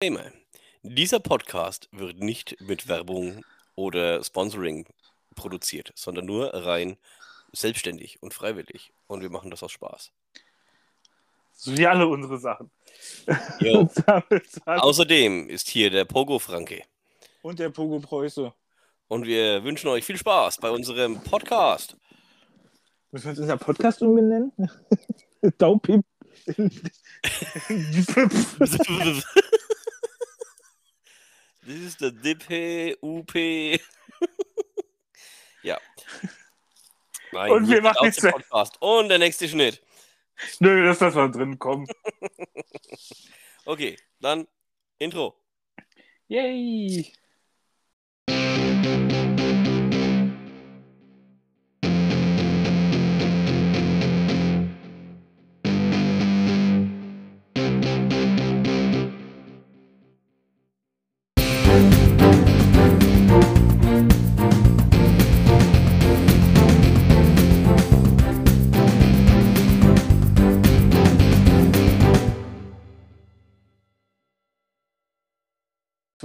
Disclaimer. Dieser Podcast wird nicht mit Werbung oder Sponsoring produziert, sondern nur rein selbstständig und freiwillig. Und wir machen das aus Spaß. So wie alle unsere Sachen. Außerdem ist hier der Pogo Franke. Und der Pogo Preuße. Und wir wünschen euch viel Spaß bei unserem Podcast. Müssen wir uns unser Podcast umbenennen? Daupip. Das ist der DP, UP. ja. Nein, Und wir machen jetzt- Podcast. Und der nächste Schnitt. Nö, lass das mal drin kommen. Okay, dann Intro. Yay!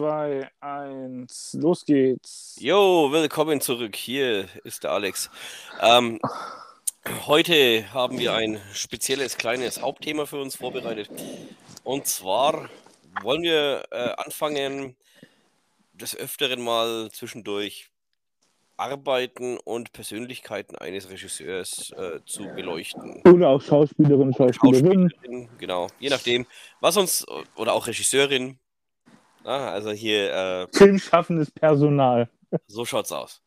Zwei, eins, los geht's. Jo, willkommen zurück. Hier ist der Alex. Ähm, heute haben wir ein spezielles kleines Hauptthema für uns vorbereitet. Und zwar wollen wir äh, anfangen, des Öfteren mal zwischendurch Arbeiten und Persönlichkeiten eines Regisseurs äh, zu beleuchten. Oder auch Schauspielerin, Schauspielerin. Schauspielerin, genau. Je nachdem, was uns, oder auch Regisseurin. Ah, also hier, äh, Filmschaffendes Personal. so schaut's aus.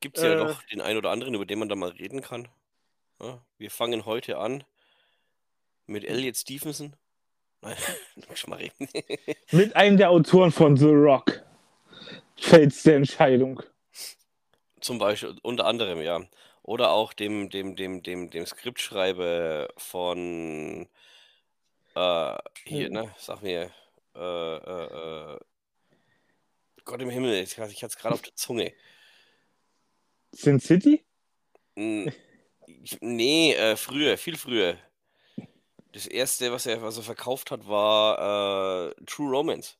Gibt es ja Äh. doch den einen oder anderen, über den man da mal reden kann. Ja, wir fangen heute an mit Elliot Stevenson. Nein, schon mal reden. Mit einem der Autoren von The Rock. Fällt's der Entscheidung. Zum Beispiel, unter anderem, ja. Oder auch dem, dem, dem, dem, dem Skriptschreiber von äh, hier, ne? Sag mir, äh, äh, äh, Gott im Himmel, ich, ich hatte es gerade auf der Zunge. Sin City? Ich- Nee, äh, früher, viel früher. Das erste, was er, was er verkauft hat, war äh, True Romance.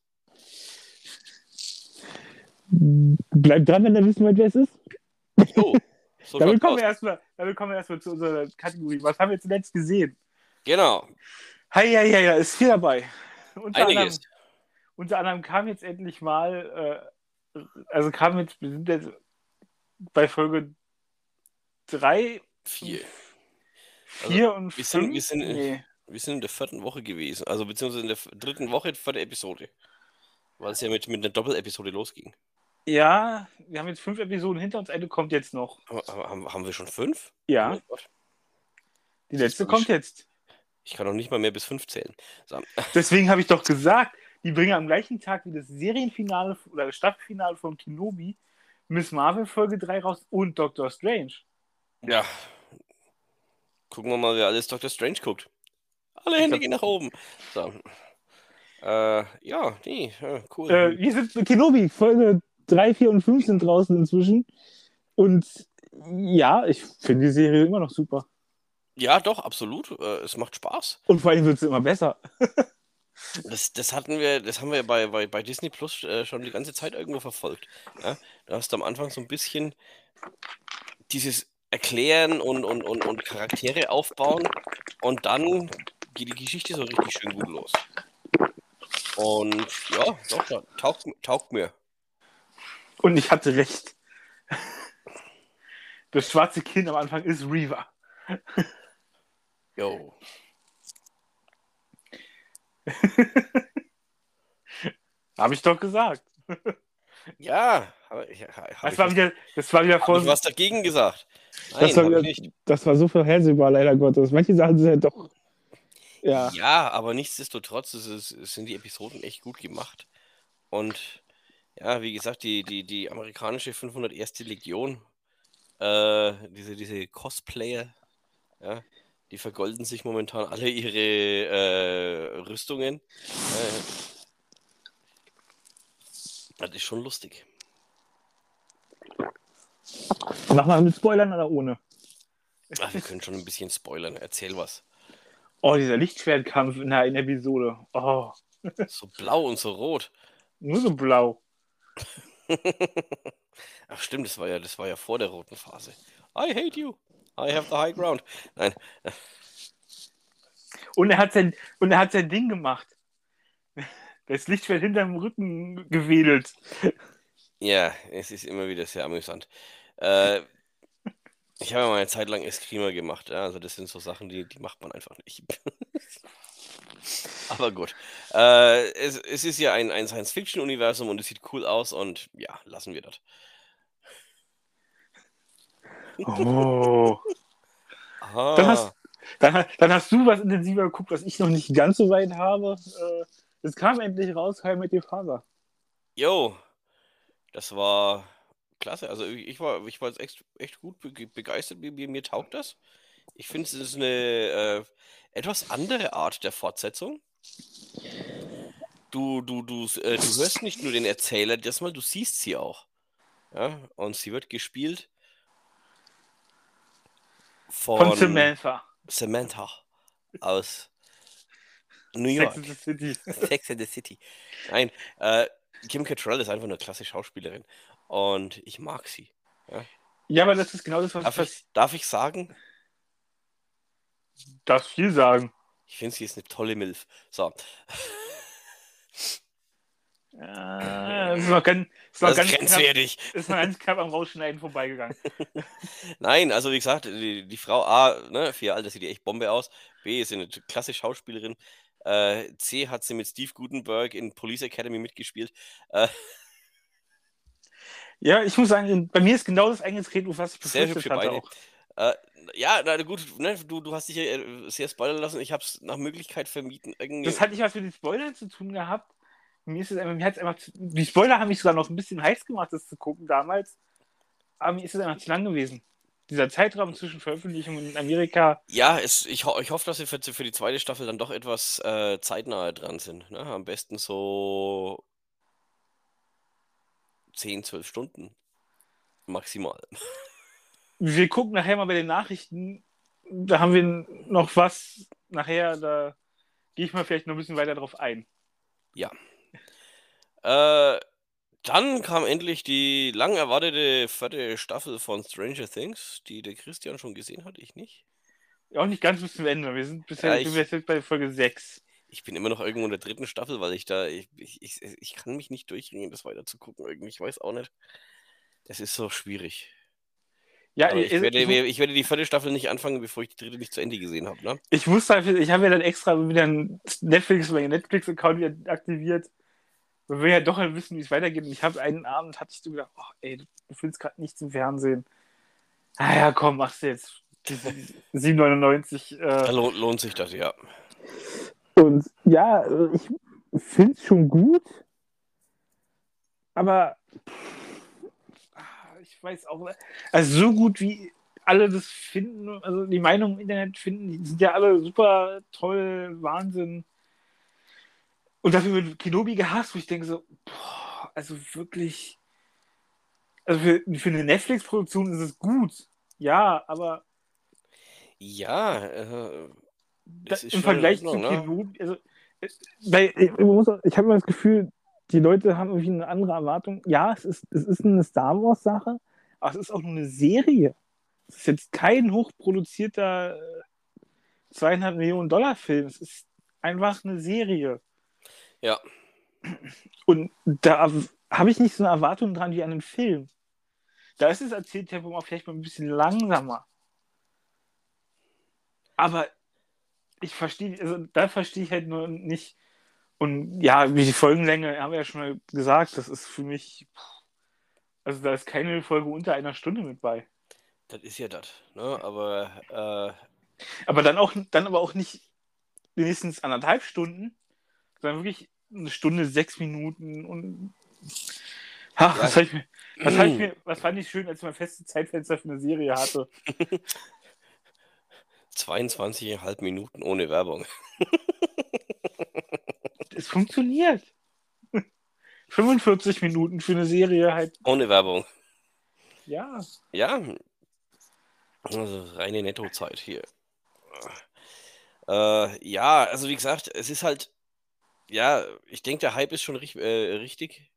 Bleibt dran, wenn ihr wissen wollt, wer es ist. So, so Damit kommen, wir erstmal, damit kommen wir erstmal zu unserer Kategorie. Was haben wir zuletzt gesehen? Genau, Hi, ja, ja, ja, ist viel dabei. Unter anderem, unter anderem kam jetzt endlich mal, äh, also kam jetzt, wir sind jetzt bei Folge 3, Vier. 4 und wir 5. sind- wir sind- nee. Wir sind in der vierten Woche gewesen, also beziehungsweise in der dritten Woche der Episode. Weil es ja mit, mit einer Doppelepisode losging. Ja, wir haben jetzt fünf Episoden hinter uns, eine kommt jetzt noch. Aber, aber haben, haben wir schon fünf? Ja, Oh die letzte kommt jetzt. Ich kann noch nicht mal mehr bis fünf zählen. So, Deswegen habe ich doch gesagt, die bringen am gleichen Tag wie das Serienfinale oder das Staffelfinale von Kenobi Miss Marvel Folge 3 raus und Doctor Strange. ja. Gucken wir mal, wer alles Doctor Strange guckt. Alle Hände gehen nach oben. So. Äh, ja, nee, ja, cool. Äh, wir sind mit Kenobi, Folge 3, 4 und 5 sind draußen inzwischen. Und ja, ich finde die Serie immer noch super. Ja, doch, absolut. Äh, es macht Spaß. Und vor allem wird sie immer besser. Das, das hatten wir, das haben wir bei, bei, bei Disney Plus äh, schon die ganze Zeit irgendwo verfolgt. Ja? Du hast am Anfang so ein bisschen dieses Erklären und, und, und, und Charaktere aufbauen und dann geht die Geschichte so richtig schön gut los. Und ja, doch, taugt, taugt mir. Und ich hatte recht. Das schwarze Kind am Anfang ist Reaver. Jo. Habe ich doch gesagt. Ja, ich, hab Das war wieder, das war wieder vor. ich was dagegen gesagt. Nein, Das war, wieder, das war so vorhersehbar, leider Gottes. Manche Sachen sind ja doch. Ja. Ja, aber nichtsdestotrotz es ist, es sind die Episoden echt gut gemacht. Und ja, wie gesagt, die, die, die amerikanische 501. Legion, äh, diese, diese Cosplayer, ja, die vergolden sich momentan alle ihre äh, Rüstungen. Äh, das ist schon lustig. Mach mal mit Spoilern oder ohne? Ach, wir können schon ein bisschen spoilern. Erzähl was. Oh, dieser Lichtschwertkampf in der, in der Episode. Oh. So blau und so rot. Nur so blau. Ach stimmt, das war ja, das war ja vor der roten Phase. I hate you. I have the high ground. Nein. Und er hat sein, und er hat sein Ding gemacht. Das Lichtschwert hinterm Rücken gewedelt. Ja, es ist immer wieder sehr amüsant. Äh, ich habe ja mal eine Zeit lang Eskrima gemacht. Ja? Also das sind so Sachen, die, die macht man einfach nicht. Aber gut. Äh, es, es ist ja ein, ein Science-Fiction-Universum und es sieht cool aus und ja, lassen wir das. Oh. Aha. Dann hast, dann, dann hast du was intensiver geguckt, was ich noch nicht ganz so weit habe. Äh, Es kam endlich raus, Heim mit dem Vater. Jo, das war klasse. Also ich war, ich war jetzt echt, echt gut be begeistert. Mir, mir, mir taugt das. Ich finde, es ist eine äh, etwas andere Art der Fortsetzung. Du, du, du, äh, du hörst nicht nur den Erzähler, das mal, du siehst sie auch. Ja, und sie wird gespielt Von von Samantha. Samantha aus New Sex York. and the City. Sex and the City. Nein, äh, Kim Cattrall ist einfach eine klasse Schauspielerin und ich mag sie. Ja, aber das ist genau das, was Darf ich, darf ich sagen? darf viel sagen. Ich finde, sie ist eine tolle Milf. So, Ah, das ist noch ganz, ist noch das ganz ist knapp, grenzwertig. ist noch ganz knapp am Rausschneiden vorbeigegangen. Nein, also wie gesagt, die, die Frau A, ne, für ihr Alter sieht die echt Bombe aus. B ist eine klasse Schauspielerin. Äh, C hat sie mit Steve Gutenberg in Police Academy mitgespielt. Äh, Ja, ich muss sagen, bei mir ist genau das eingetreten, was ich befürchtet hübsche hatte Beine. auch. äh, ja, na gut, ne, du, du hast dich ja äh, sehr spoilern lassen. Ich habe es nach Möglichkeit vermieden. Irgendwie. Das hat nicht was mit den Spoilern zu tun gehabt. Mir ist es einfach, mir hat's einfach zu, die Spoiler haben mich sogar noch ein bisschen heiß gemacht, das zu gucken damals. Aber mir ist es einfach zu lang gewesen. Dieser Zeitraum zwischen Veröffentlichung in Amerika, Ja, es, ich, ho ich hoffe, dass sie für, für die zweite Staffel dann doch etwas äh, zeitnahe dran sind. Ne? Am besten so 10, 12 Stunden. Maximal. wir gucken nachher mal bei den Nachrichten, da haben wir noch was nachher, da gehe ich mal vielleicht noch ein bisschen weiter drauf ein. Äh, dann kam endlich die lang erwartete vierte Staffel von Stranger Things, die der Christian schon gesehen hat, ich nicht. Auch nicht ganz bis zum Ende, wir sind bisher Ja, ich- wir bei Folge 6. Ich bin immer noch irgendwo in der dritten Staffel, weil ich da, ich, ich, ich, kann mich nicht durchringen, das weiter zu gucken. Irgendwie, ich weiß auch nicht. Das ist so schwierig. Ja, Aber ich, ich, werde, ich, werde die vierte Staffel nicht anfangen, bevor ich die dritte nicht zu Ende gesehen habe. Ne? ich wusste ich habe ja dann extra wieder ein Netflix, meinen Netflix-Account aktiviert, weil wir ja doch halt wissen, wie es weitergeht. Und ich habe einen Abend, hatte ich so gedacht, oh, ey, du findest gerade nichts im Fernsehen. Ah ja, komm, machst du jetzt. Die 7,99. Da Äh, lohnt, lohnt sich das, ja. und ja, ich finde es schon gut, aber ich weiß auch, also so gut wie alle das finden, also die Meinung im Internet finden, die sind ja alle super toll, Wahnsinn. Und dafür wird Kenobi gehasst, wo ich denke so, boah, also wirklich, also für, für eine Netflix-Produktion ist es gut, ja, aber Ja, äh, da, im Vergleich zu ne? Kenobi, also, äh, weil, ich, auch- ich habe immer das Gefühl, die Leute haben irgendwie eine andere Erwartung. Ja, es ist, es ist eine Star Wars-Sache, aber es ist auch nur eine Serie. Es ist jetzt kein hochproduzierter äh, zweieinhalb Millionen Dollar Film. Es ist einfach eine Serie. Ja. Und da habe ich nicht so eine Erwartung dran wie an einen Film. Da ist das Erzähltempo auch vielleicht mal ein bisschen langsamer. Aber ich verstehe, also da verstehe ich halt nur nicht. Und ja, wie die Folgenlänge, haben wir ja schon mal gesagt, das ist für mich, also da ist keine Folge unter einer Stunde mit bei. das ist ja das. Ne? Aber äh, Aber dann auch, dann aber auch nicht wenigstens anderthalb Stunden, sondern wirklich eine Stunde, sechs Minuten und ach, was, ich mir, was, ich mir, was fand ich schön, als ich mein festes Zeitfenster für eine Serie hatte. 22,5 Minuten ohne Werbung. Es funktioniert. 45 Minuten für eine Serie halt, Ohne Werbung. ja. Ja. Also reine Nettozeit hier. Äh, ja, also wie gesagt, es ist halt ja, ich denke, der Hype ist schon richtig. Äh, richtig.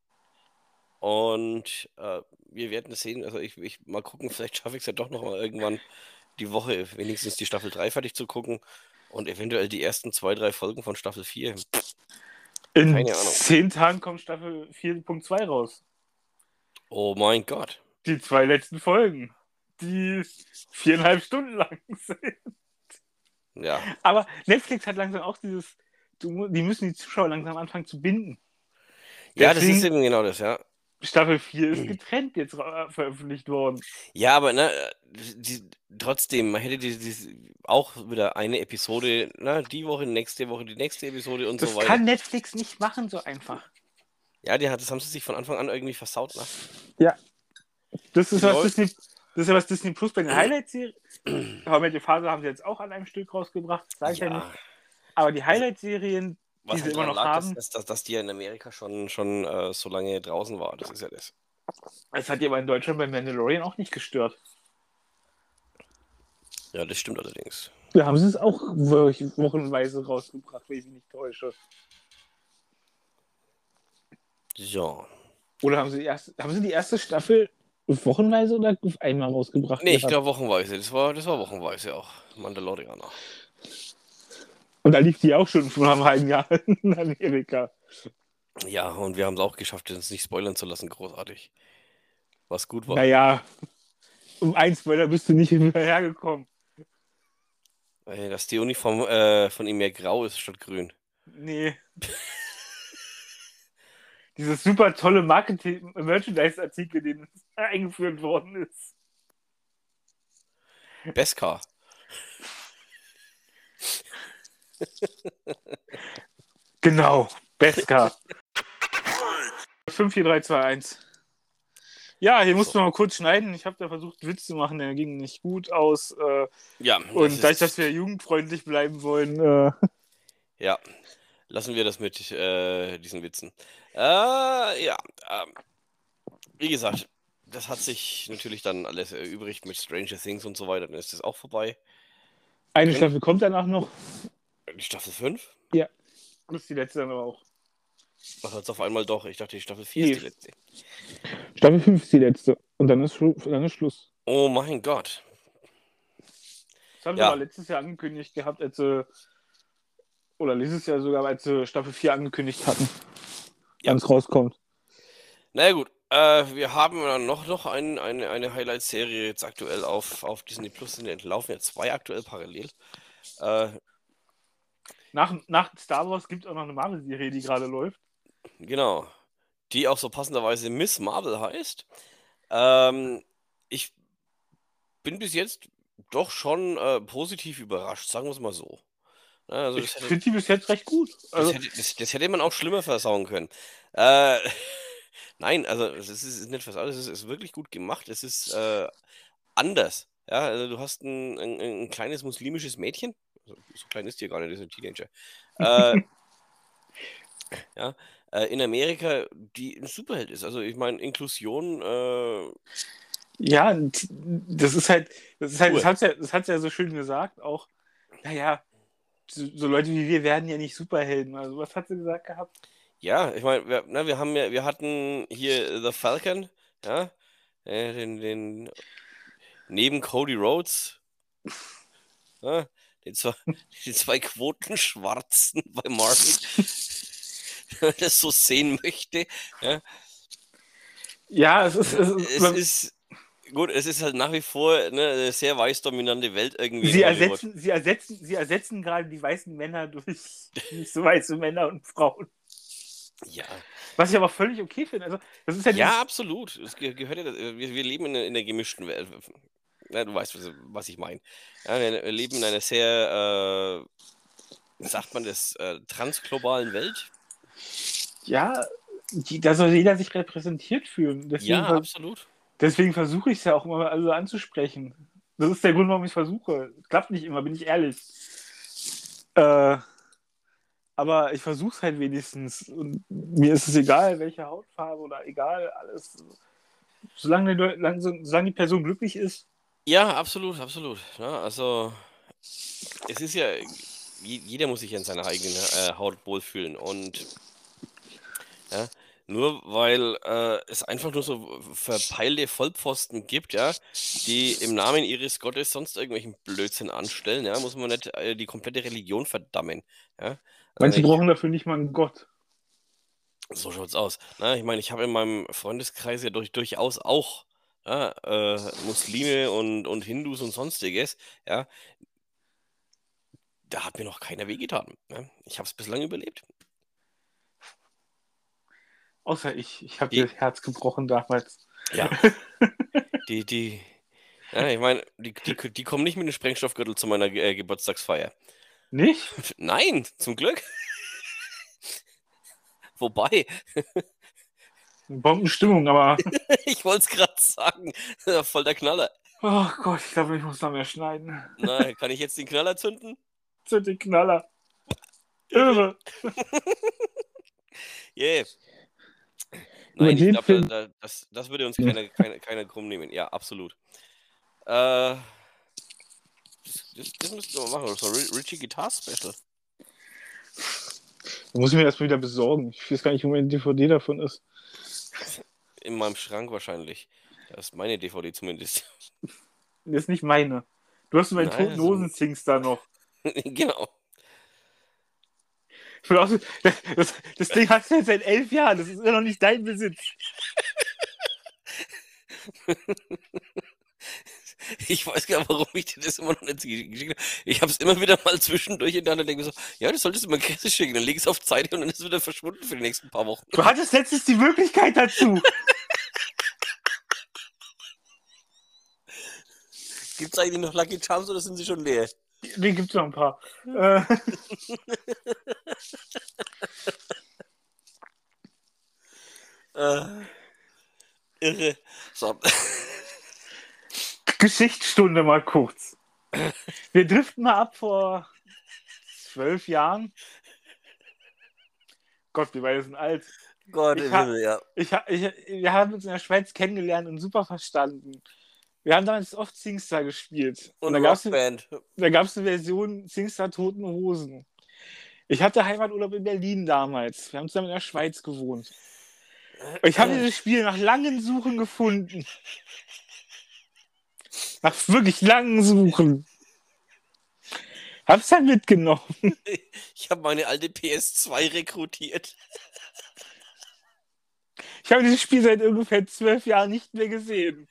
Und äh, wir werden es sehen. Also ich, ich mal gucken, vielleicht schaffe ich es ja doch noch mal irgendwann die Woche wenigstens die Staffel 3 fertig zu gucken und eventuell die ersten zwei, drei Folgen von Staffel 4. In Keine Ahnung. zehn Tagen kommt Staffel 4.2 raus. Oh mein Gott. Die zwei letzten Folgen, die viereinhalb Stunden lang sind. Ja. Aber Netflix hat langsam auch dieses, die müssen die Zuschauer langsam anfangen zu binden. Ja, Deswegen, das ist eben genau das, ja. Staffel 4 ist getrennt jetzt veröffentlicht worden. Ja, aber ne, die, trotzdem, man hätte die, die, auch wieder eine Episode, ne, die Woche, nächste Woche, die nächste Episode und das so weiter. Das kann Netflix nicht machen, so einfach. Ja, die hat, das haben sie sich von Anfang an irgendwie versaut, ne? Ja. Das ist, was Disney, das ist ja was Disney Plus bei den Highlight-Serien. How Met Phase haben sie jetzt auch an einem Stück rausgebracht, sage ich ja. ja nicht. Aber die Highlight-Serien, was die immer noch lag, haben. Dass, dass, dass die ja in Amerika schon, schon äh, so lange draußen war. Das ist ja das. Es hat ja aber in Deutschland bei Mandalorian auch nicht gestört. Ja, das stimmt allerdings. Ja, haben sie es auch wochenweise rausgebracht, wenn ich mich nicht täusche. Ja. Oder haben sie, die erste, haben sie die erste Staffel wochenweise oder einmal rausgebracht? Nee, ich glaube wochenweise. Das war, das war wochenweise auch. Mandalorianer. Und da lief die auch schon vor einem halben Jahr in Amerika. Ja, und wir haben es auch geschafft, uns nicht spoilern zu lassen, großartig. Was gut war. Naja, um einen Spoiler bist du nicht hinterhergekommen. Dass die Uniform äh, von ihm mehr grau ist statt grün. Nee. Dieses super tolle Marketing-Merchandise-Artikel, den eingeführt worden ist. Beskar. genau, Beskar. 5, 4, 3, 2, 1. Ja, hier mussten wir mal kurz schneiden. Ich habe da versucht, Witz zu machen, der ging nicht gut aus. Äh, ja. Und dadurch, dass wir jugendfreundlich bleiben wollen. Äh, ja, lassen wir das mit äh, diesen Witzen. Äh, ja, ähm, wie gesagt, das hat sich natürlich dann alles erübrigt mit Stranger Things und so weiter. Dann ist das auch vorbei. Eine okay. Staffel kommt danach noch. Die Staffel 5? Ja. Das ist die letzte dann aber auch. Ach, jetzt auf einmal doch. Ich dachte, die Staffel 4 nee. ist die letzte. Staffel 5 ist die letzte. Und dann ist, dann ist Schluss. Oh mein Gott. Das haben ja. wir letztes Jahr angekündigt gehabt, als sie, oder letztes Jahr sogar, als sie Staffel 4 angekündigt hatten. Ja. Wenn es rauskommt. Na naja, gut. Äh, wir haben dann noch, noch ein, eine, eine Highlight-Serie jetzt aktuell auf, auf Disney Plus. Es laufen jetzt zwei aktuell parallel. Äh, nach, nach Star Wars gibt es auch noch eine Marvel-Serie, die gerade läuft. Genau. Die auch so passenderweise Miss Marvel heißt. Ähm, ich bin bis jetzt doch schon äh, positiv überrascht, sagen wir es mal so. Also ich finde die bis jetzt recht gut. Also, das, hätte, das, das, hätte, man auch schlimmer versauen können. Äh, nein, also es ist, ist nicht versaut, es ist, ist, wirklich gut gemacht. Es ist äh, anders. Ja, also du hast ein, ein, ein kleines muslimisches Mädchen, so, so klein ist die gar nicht, das ist ein Teenager. Äh, ja, äh, in Amerika, die ein Superheld ist. Also ich meine, Inklusion. Äh, ja, das ist halt, das ist halt, cool. das hat ja, das hat's ja so schön gesagt, auch, naja, so, so, Leute wie wir werden ja nicht Superhelden. Also was hat sie gesagt gehabt? Ja, ich meine, wir, ne, wir haben ja, wir hatten hier The Falcon, ja, äh, den, den neben Cody Rhodes. Ja, die zwei, die zwei Quotenschwarzen bei Marvel, wenn man das so sehen möchte. Ja, ja es ist. Es, es ist gut, es ist halt nach wie vor ne, eine sehr weiß dominante Welt irgendwie. Sie ersetzen, sie, ersetzen, sie ersetzen gerade die weißen Männer durch nicht so weiße Männer und Frauen. Ja. Was ich aber völlig okay finde. Also, das ist ja, ja absolut. Es gehört ja, wir, wir leben in, in einer gemischten Welt. Ja, du weißt, was ich meine. Ja, wir leben in einer sehr, äh, sagt man das, äh, transglobalen Welt. Ja, die, da soll jeder sich repräsentiert fühlen. Deswegen, ja, absolut. Deswegen versuche ich es ja auch immer alle anzusprechen. Das ist der Grund, warum ich es versuche. Klappt nicht immer, bin ich ehrlich. Äh, aber ich versuche es halt wenigstens. Und mir ist es egal, welche Hautfarbe oder egal, alles. Solange die, solange die Person glücklich ist, ja, absolut, absolut. Ja, also, es ist ja jeder muss sich in seiner eigenen äh, Haut wohlfühlen. Und ja, nur weil äh, es einfach nur so verpeilte Vollpfosten gibt, ja, die im Namen ihres Gottes sonst irgendwelchen Blödsinn anstellen, ja, muss man nicht äh, die komplette Religion verdammen. Ja. Also brauchen dafür nicht mal einen Gott. So schaut's aus. Na, ich meine, ich habe in meinem Freundeskreis ja durch, durchaus auch ja, äh, Muslime und, und Hindus und sonstiges, ja. Da hat mir noch keiner wehgetan. Ja. Ich habe es bislang überlebt. Außer ich. Ich habe das Herz gebrochen damals. Ja. die, die, ja, ich meine, die, die, die kommen nicht mit dem Sprengstoffgürtel zu meiner äh, Geburtstagsfeier. Nicht? Nein, zum Glück. Wobei. Bombenstimmung, aber. ich wollte es gerade sagen. Voll der Knaller. Oh Gott, ich glaube, ich muss noch mehr schneiden. Nein, kann ich jetzt den Knaller zünden? Zünd den Knaller. Irre. yeah. Nein, ich glaube, da, das, das würde uns keiner keine, keine krumm nehmen. Ja, absolut. Äh, das, das müssten wir machen. So Richie Guitar Special. Da muss ich mir erstmal wieder besorgen. Ich weiß gar nicht, wo meine DVD davon ist. In meinem Schrank wahrscheinlich. Das ist meine DVD zumindest. Das ist nicht meine. Du hast meinen toten Hosen-Sings da noch. genau. Das, das, das, Ding hast du jetzt seit elf Jahren. Das ist immer noch nicht dein Besitz. Ich weiß gar nicht, warum ich dir das immer noch nicht geschickt habe. Ich habe es immer wieder mal zwischendurch in der Hand denke so, ja, das solltest du mal Kresse schicken. Dann leg es auf Zeit und dann ist es wieder verschwunden für die nächsten paar Wochen. Du hattest letztens die Möglichkeit dazu. Gibt es eigentlich noch Lucky Charms oder sind sie schon leer? Nee, gibt es noch ein paar. äh. äh, irre. So. Geschichtsstunde mal kurz. Wir driften mal ab vor zwölf Jahren. Gott, wir beide sind alt. Gott, ich ha, ja. Ich, ich, wir haben uns in der Schweiz kennengelernt und super verstanden. Wir haben damals oft Singstar gespielt. Und, und da gab es eine, Version Singstar Toten Hosen. Ich hatte Heimaturlaub in Berlin damals. Wir haben zusammen in der Schweiz gewohnt. Und ich habe dieses Spiel nach langen Suchen gefunden. Nach wirklich langen Suchen. Hab's dann mitgenommen. Ich habe meine alte PS2 rekrutiert. Ich habe dieses Spiel seit ungefähr zwölf Jahren nicht mehr gesehen.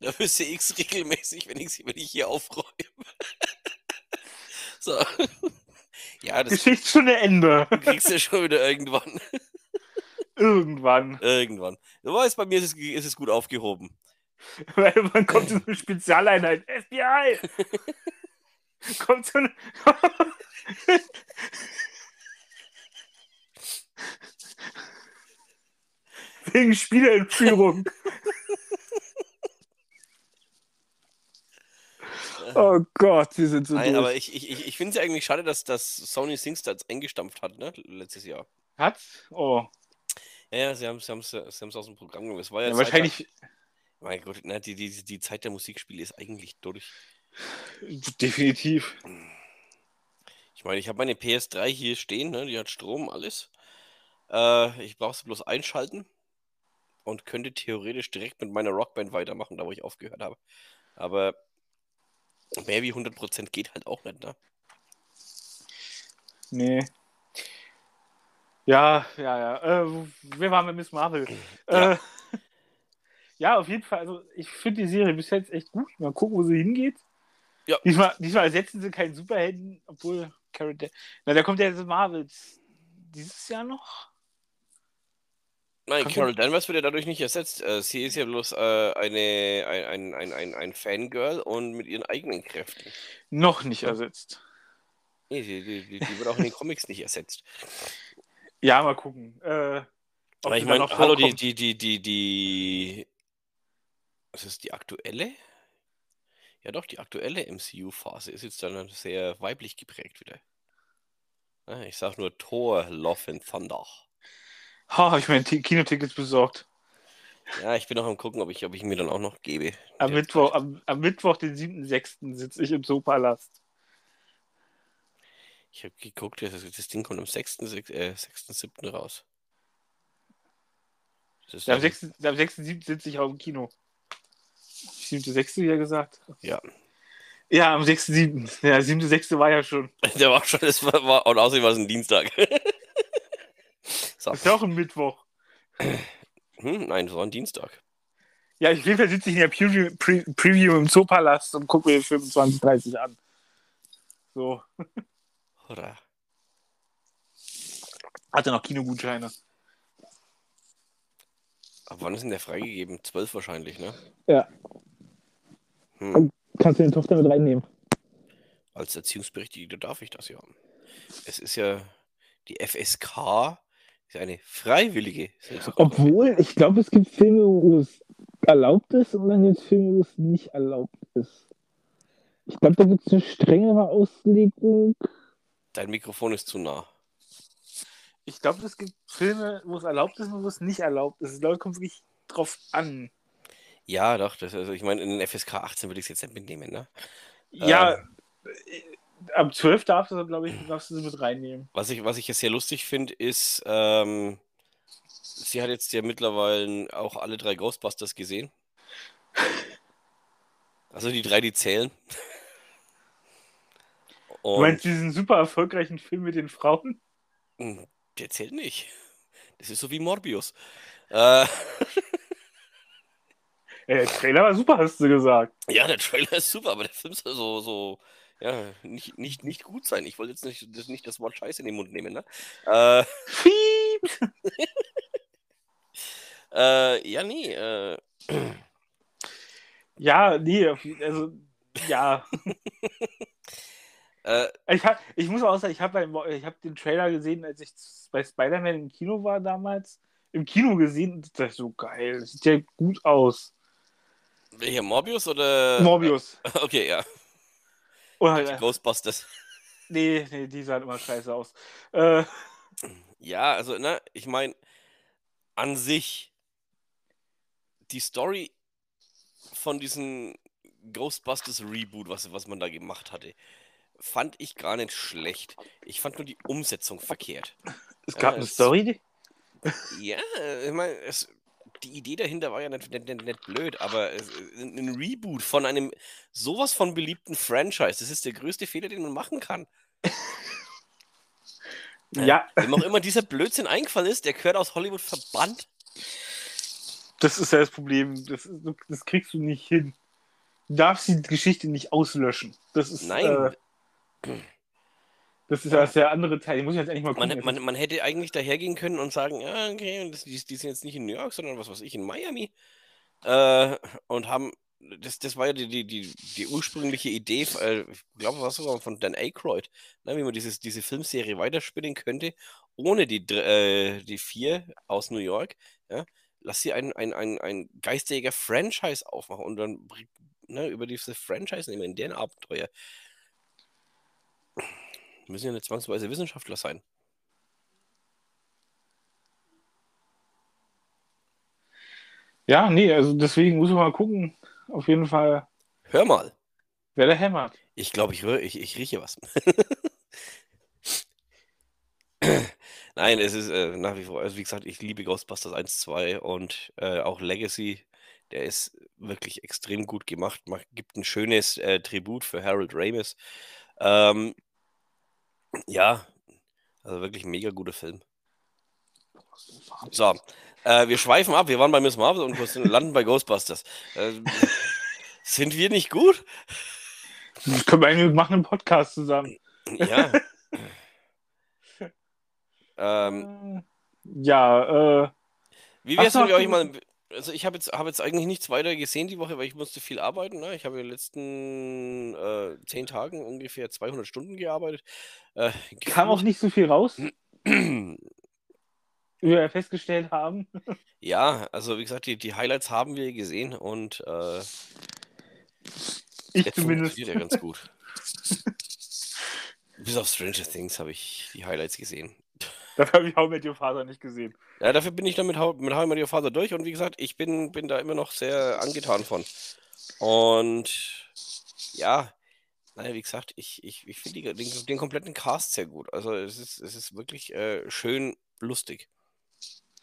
Da wüsste X regelmäßig, wenn ich, wenn ich hier aufräume. so. Ja, das Geschichtsstunde Ende. Du kriegst ja schon wieder irgendwann. Irgendwann. Irgendwann. Du weißt, bei mir ist es, ist es gut aufgehoben. Weil man kommt in eine Spezialeinheit. FBI! kommt so eine. Wegen Spieleentführung. oh Gott, wir sind so Nein, durch. aber ich, ich, ich finde es ja eigentlich schade, dass, dass Sony SingStar eingestampft hat, ne? Letztes Jahr. Hat? Oh. Ja, ja, sie haben es sie aus dem Programm genommen. Es war ja, ja wahrscheinlich. Mein Gott, na, die, die, die Zeit der Musikspiele ist eigentlich durch. Definitiv. Ich meine, ich habe meine PS3 hier stehen, ne? die hat Strom, alles. Äh, ich brauche sie bloß einschalten und könnte theoretisch direkt mit meiner Rockband weitermachen, da wo ich aufgehört habe. Aber mehr wie 100% geht halt auch nicht, ne? Nee. Ja, ja, ja. Äh, wer war mit Miss Marvel? Ja. Äh, ja, auf jeden Fall. Also, ich finde die Serie bis jetzt echt gut. Mal gucken, wo sie hingeht. Ja. Diesmal, diesmal ersetzen sie keinen Superhelden, obwohl Carol Dan Na, da kommt ja jetzt Marvels dieses Jahr noch. Nein, Carol Danvers wird ja dadurch nicht ersetzt. Äh, sie ist ja bloß äh, eine, ein, ein, ein, ein Fangirl und mit ihren eigenen Kräften. Noch nicht ersetzt. Nee, die, die, die, die wird auch in den Comics nicht ersetzt. Ja, mal gucken. Äh, ich meine, hallo, die, die, die, die, die ist die aktuelle? Ja doch, die aktuelle MCU-Phase ist jetzt dann sehr weiblich geprägt wieder. Ich sag nur Thor, Love and Thunder. Ha, oh, ich meine Kinotickets besorgt. Ja, ich bin noch am gucken, ob ich, ob ich mir dann auch noch gebe. Am Mittwoch, am, am Mittwoch, den 7.6. sitze ich im Zoopalast. Ich habe geguckt, das, das Ding kommt am 6.7. Äh, 6. raus. Ja, am 6.7. sitze ich auch im Kino. 7.6. ja gesagt. Ja. Ja, am 6.7. Ja, 7.6. war ja schon. Der war schon, das war, war und außerdem war es ein Dienstag. so. Das ist ja auch ein Mittwoch. Hm, nein, das war ein Dienstag. Ja, ich jeden Fall sitze ich in der Preview, Pre Preview im Zoopalast und gucke mir 25, 30 an. So. Oder? Hatte noch Kinogutscheine. Ab wann ist denn der freigegeben? 12 wahrscheinlich, ne? Ja. Hm. Kannst du deine Tochter mit reinnehmen? Als Erziehungsberechtigte darf ich das ja. Es ist ja die FSK, ist eine freiwillige. Obwohl, ich glaube, es gibt Filme, wo es erlaubt ist und dann gibt es Filme, wo es nicht erlaubt ist. Ich glaube, da gibt es eine strengere Auslegung. Dein Mikrofon ist zu nah. Ich glaube, es gibt Filme, wo es erlaubt ist und wo es nicht erlaubt ist. Leute kommt wirklich drauf an. Ja, doch. Das, also ich meine, in den FSK 18 würde ich es jetzt nicht mitnehmen, ne? Ja, ähm, ab 12 darfst du, glaube ich, darfst du sie mit reinnehmen. Was ich, was ich jetzt sehr lustig finde, ist, ähm, sie hat jetzt ja mittlerweile auch alle drei Ghostbusters gesehen. Also die drei, die zählen. Und du meinst diesen super erfolgreichen Film mit den Frauen? Hm, der zählt nicht. Das ist so wie Morbius. Äh... der Trailer war super, hast du gesagt. Ja, der Trailer ist super, aber der Film ist so, so ja, nicht, nicht, nicht gut sein. Ich wollte jetzt nicht das, nicht das Wort Scheiße in den Mund nehmen, ne? Äh... äh, ja, nee. Äh... Ja, nee, also, ja. äh, ich, hab, ich muss auch sagen, ich habe hab den Trailer gesehen, als ich bei Spider-Man im Kino war damals. Im Kino gesehen und das ist so geil. Das sieht ja gut aus. Welcher Morbius oder? Morbius. Okay, ja. Oder halt, Ghostbusters. Nee, nee, die sahen immer scheiße aus. Äh, ja, also, ne, ich meine, an sich, die Story von diesem Ghostbusters Reboot, was, was man da gemacht hatte, fand ich gar nicht schlecht. Ich fand nur die Umsetzung verkehrt. Es gab ja, eine es, Story? Ja, ich meine, die Idee dahinter war ja nicht, nicht, nicht, nicht blöd, aber es, ein Reboot von einem sowas von beliebten Franchise, das ist der größte Fehler, den man machen kann. ja. Äh, wem auch immer dieser Blödsinn eingefallen ist, der gehört aus Hollywood verbannt. Das ist ja das Problem. Das, das kriegst du nicht hin. Du darfst die Geschichte nicht auslöschen. Das ist. Nein. Äh, das ist ja der andere Teil. Den muss ich jetzt endlich mal gucken. Man, man, man hätte eigentlich dahergehen können und sagen: Ja, okay, das, die, die, sind jetzt nicht in New York, sondern was weiß ich, in Miami. Äh, und haben. Das, das war ja die, die, die, die ursprüngliche Idee, äh, ich glaube, was sogar von Dan Aykroyd, ne, wie man dieses, diese Filmserie weiterspielen könnte, ohne die, äh, die vier aus New York. Ja? lass sie ein, ein, ein, ein geistiger Franchise aufmachen und dann ne, über diese Franchise nehmen in deren Abenteuer. Müssen ja nicht zwangsweise Wissenschaftler sein. Ja, nee, also deswegen muss man mal gucken. Auf jeden Fall. Hör mal. Wer der hämmert. Ich glaube, ich, ich, ich rieche was. Nein, es ist äh, nach wie vor, also wie gesagt, ich liebe Ghostbusters 1, 2 und äh, auch Legacy. Der ist wirklich extrem gut gemacht. Macht, gibt ein schönes äh, Tribut für Harold Ramis. Ähm, ja, also wirklich ein mega guter Film. So, äh, wir schweifen ab. Wir waren bei Miss Marvel und landen bei Ghostbusters. Äh, sind wir nicht gut? Das können wir eigentlich machen einen Podcast zusammen. Ja. Ähm, ja, äh. Wie wär's, wenn wir euch mal. Also, ich habe jetzt, hab jetzt eigentlich nichts weiter gesehen die Woche, weil ich musste viel arbeiten. Ne? Ich habe in den letzten äh, zehn Tagen ungefähr 200 Stunden gearbeitet. Äh, Kam auch nicht so viel raus. wie wir festgestellt haben. ja, also wie gesagt, die, die Highlights haben wir gesehen und äh, ich zumindest. ja ganz gut. Bis auf Stranger Things habe ich die Highlights gesehen. Dafür habe ich How Met Your Father nicht gesehen. Ja, dafür bin ich dann mit How, mit How Met Your Father durch und wie gesagt, ich bin, bin da immer noch sehr angetan von. Und ja, naja, wie gesagt, ich, ich, ich finde den, den kompletten Cast sehr gut. Also es ist, es ist wirklich äh, schön lustig.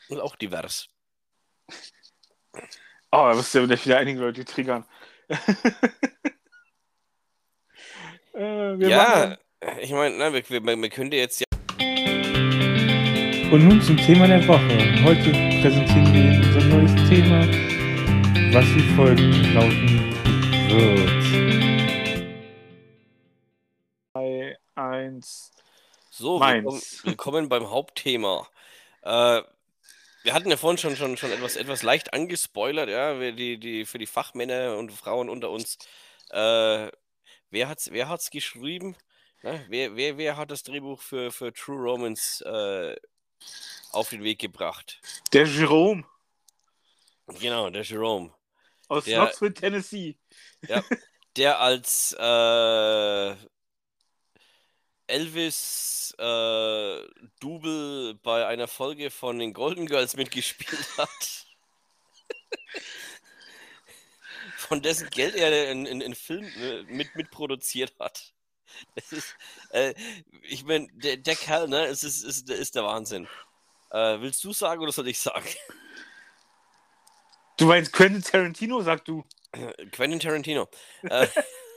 Und auch divers. Oh, da wirst du ja wieder einige Leute triggern. äh, ja, ich meine, wir, wir, wir können jetzt ja. Und nun zum Thema der Woche. Heute präsentieren wir Ihnen unser neues Thema, was wie folgt lauten wird. 3, 1. So, willkommen, willkommen beim Hauptthema. Äh, wir hatten ja vorhin schon, schon, schon etwas, etwas leicht angespoilert, ja, die, die, für die Fachmänner und Frauen unter uns. Äh, wer hat es wer hat's geschrieben? Ne? Wer, wer, wer hat das Drehbuch für, für True Romance äh, auf den Weg gebracht? Der Jerome. Genau, der Jerome. Aus der, Knoxville, Tennessee. Ja, der als äh, Elvis äh, Double bei einer Folge von den Golden Girls mitgespielt hat. von dessen Geld er einen Film äh, mit, mitproduziert hat. Das ist, äh, ich meine, der, der, Kerl, ne, es ist, ist, ist der Wahnsinn. Äh, willst du sagen oder soll ich sagen? Du meinst Quentin Tarantino, sag du. Quentin Tarantino. äh,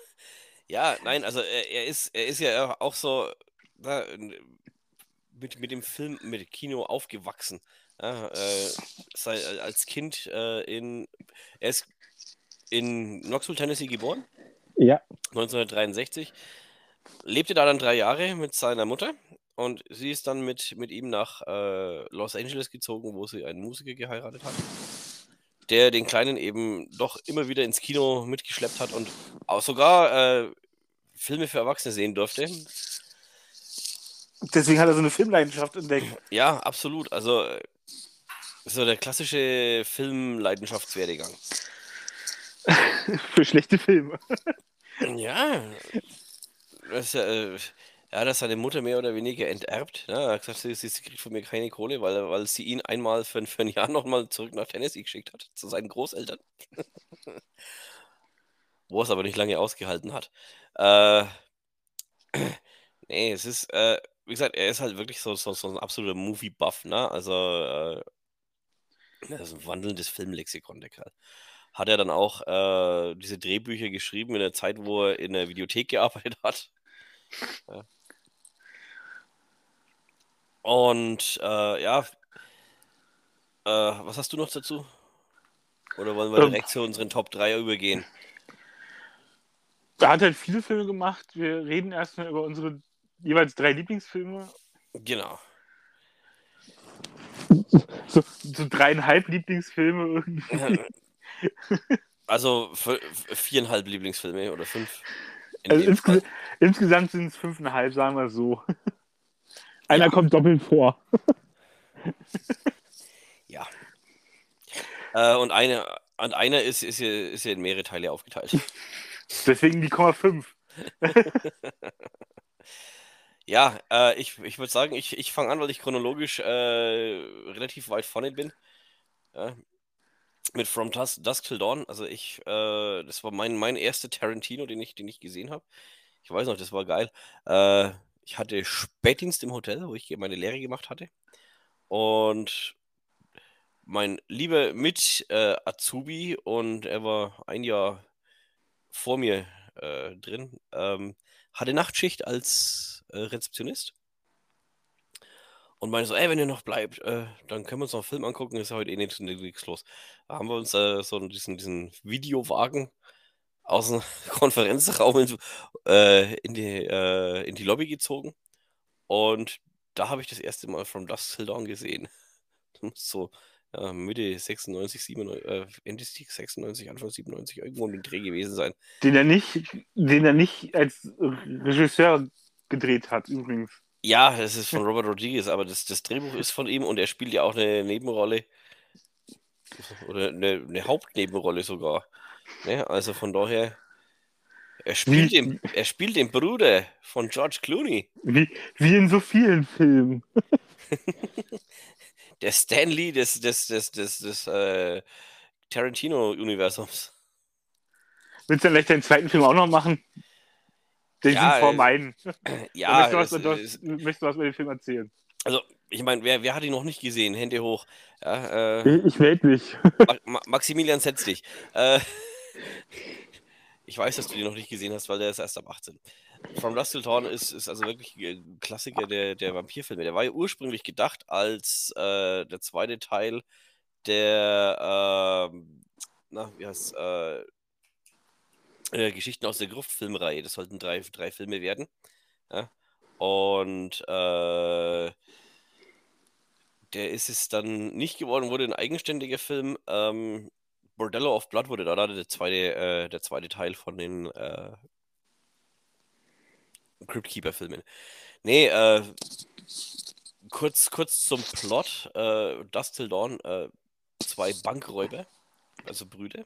ja, nein, also er, er, ist, er ist ja auch so na, mit, mit dem Film, mit Kino aufgewachsen. Ja, äh, sei, als Kind äh, in. Er ist in Knoxville, Tennessee geboren. Ja. 1963. Lebte da dann drei Jahre mit seiner Mutter und sie ist dann mit, mit ihm nach äh, Los Angeles gezogen, wo sie einen Musiker geheiratet hat der den Kleinen eben doch immer wieder ins Kino mitgeschleppt hat und auch sogar äh, Filme für Erwachsene sehen durfte. Deswegen hat er so eine Filmleidenschaft entdeckt. Ja, absolut. Also so der klassische Filmleidenschaftswerdegang. für schlechte Filme. ja. Das ja, äh, er hat das seine Mutter mehr oder weniger enterbt. Ne? Er hat gesagt, sie, sie kriegt von mir keine Kohle, weil, weil sie ihn einmal für, für ein Jahr nochmal zurück nach Tennessee geschickt hat, zu seinen Großeltern. Wo es aber nicht lange ausgehalten hat. Äh, nee, es ist, äh, wie gesagt, er ist halt wirklich so, so, so ein absoluter Movie-Buff, ne? Also, äh, das ist ein wandelndes Filmlexikon, der Kerl. Hat er dann auch äh, diese Drehbücher geschrieben in der Zeit, wo er in der Videothek gearbeitet hat. Ja. Und äh, ja, äh, was hast du noch dazu? Oder wollen wir ähm, direkt zu unseren Top 3 übergehen? Er hat halt viele Filme gemacht. Wir reden erstmal über unsere jeweils drei Lieblingsfilme. Genau. So, so dreieinhalb Lieblingsfilme irgendwie. Also viereinhalb Lieblingsfilme oder fünf. Also insges insgesamt sind es fünfeinhalb, sagen wir so. Einer ja. kommt doppelt vor. ja. Äh, und, eine, und einer ist, ist, hier, ist hier in mehrere Teile aufgeteilt. Deswegen die Komma 5. ja, äh, ich, ich würde sagen, ich, ich fange an, weil ich chronologisch äh, relativ weit vorne bin. Mit From Dusk, Dusk Till Dawn. Also ich, äh, das war mein, mein erster Tarantino, den ich, den ich gesehen habe. Ich weiß noch, das war geil. Äh, ich hatte Spätdienst im Hotel, wo ich meine Lehre gemacht hatte. Und mein lieber Mit-Azubi, äh, und er war ein Jahr vor mir äh, drin, ähm, hatte Nachtschicht als äh, Rezeptionist. Und meinte so, ey, wenn ihr noch bleibt, äh, dann können wir uns noch einen Film angucken, ist ja heute eh nichts, nichts los. Da haben wir uns äh, so diesen, diesen Videowagen aus dem Konferenzraum in, äh, in, die, äh, in die Lobby gezogen. Und da habe ich das erste Mal From Dust Till Dawn gesehen. so Mitte 96, 97, äh, Ende 96, Anfang 97, irgendwo im Dreh gewesen sein. Den er nicht, den er nicht als Regisseur gedreht hat, übrigens. Ja, das ist von Robert Rodriguez, aber das, das Drehbuch ist von ihm und er spielt ja auch eine Nebenrolle. Oder eine, eine Hauptnebenrolle sogar. Ne? Also von daher, er spielt, wie, den, er spielt den Bruder von George Clooney. Wie, wie in so vielen Filmen. Der Stanley des, des, des, des, des äh, Tarantino-Universums. Willst du dann vielleicht deinen zweiten Film auch noch machen? Den Ja, sind vor äh, meinen. Ja, möchtest, du was, es, du, möchtest du was über den Film erzählen? also ich meine, wer, wer hat ihn noch nicht gesehen? Hände hoch. Ja, äh, Ich, ich melde mich. Ma Ma Maximilian, setz dich. Äh, ich weiß, dass du den noch nicht gesehen hast, weil der ist erst ab 18. From Dust Till Dawn ist, ist also wirklich ein Klassiker der, der Vampirfilme. Der war ja ursprünglich gedacht als äh, der zweite Teil der, ähm, na, wie heißt äh, äh, Geschichten aus der Gruft-Filmreihe. Das sollten drei, drei Filme werden. Ja? Und äh, der ist es dann nicht geworden, wurde ein eigenständiger Film. Ähm, Bordello of Blood wurde da der zweite, äh, der zweite Teil von den äh, Crypt Keeper-Filmen. Nee, äh, kurz, kurz zum Plot. Äh, Dust Till Dawn, äh, zwei Bankräuber, also Brüder,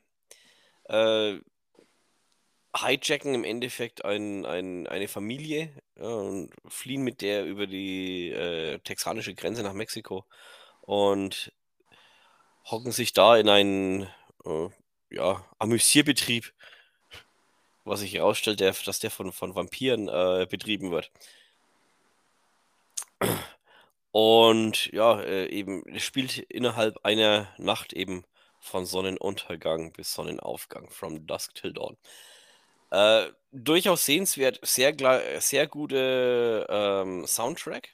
äh, hijacken im Endeffekt ein, ein, eine Familie ja, und fliehen mit der über die äh, texanische Grenze nach Mexiko und hocken sich da in einen äh, ja, Amüsierbetrieb, was sich herausstellt, der, dass der von, von Vampiren äh, betrieben wird. Und ja, äh, eben, spielt innerhalb einer Nacht eben von Sonnenuntergang bis Sonnenaufgang, from dusk till dawn. Äh, durchaus sehenswert, sehr, sehr gute ähm, Soundtrack.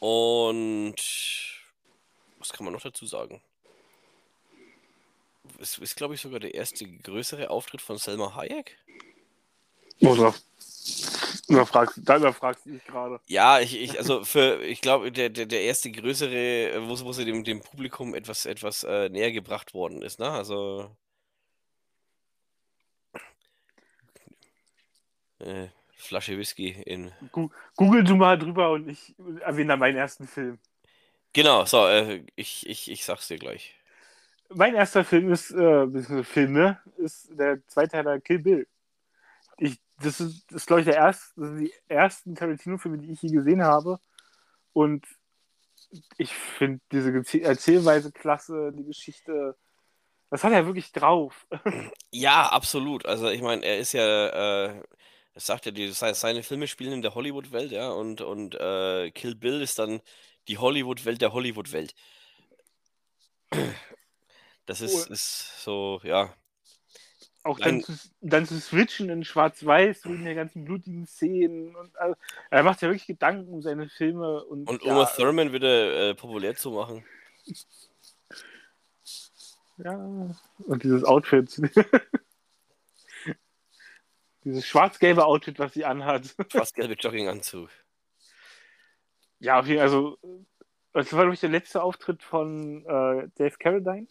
Und was kann man noch dazu sagen? Es ist, glaube ich, sogar der erste größere Auftritt von Selma Hayek. Oh, da, überfragst, da überfragst du dich gerade. Ja, ich, ich, also für, ich glaube, der, der, der erste größere, wo, sie- wo sie dem, dem Publikum etwas, etwas äh, näher gebracht worden ist, ne? Also. Äh, Flasche Whisky in. Google du mal drüber und ich erwähne dann meinen ersten Film. Genau, so, äh, ich, ich, ich sag's dir gleich. Mein erster Film ist, äh, beziehungsweise Film, ne, ist der Zweiteiler Kill Bill. Ich, das ist, ist glaube ich, der erste, das sind die ersten Tarantino-Filme, die ich je gesehen habe. Und ich finde diese Erzählweise klasse, die Geschichte, das hat er wirklich drauf. Ja, absolut. Also ich meine, er ist ja, äh, das sagt ja, se- seine Filme spielen in der Hollywood-Welt, ja, und, und äh, Kill Bill ist dann die Hollywood-Welt der Hollywood-Welt. Das ist, Cool. ist so, ja. Auch dann zu, dann zu switchen in Schwarz-Weiß, in den ganzen blutigen Szenen. Und, also, er macht ja wirklich Gedanken um seine Filme. Und, Und ja, Uma Thurman wieder äh, populär zu machen. Ja, und dieses Outfit. dieses schwarz-gelbe Outfit, was sie anhat. Fast gelbe Jogginganzug. Ja, auf jeden Fall, also, das war, glaube ich, der letzte Auftritt von äh, Dave Carradine,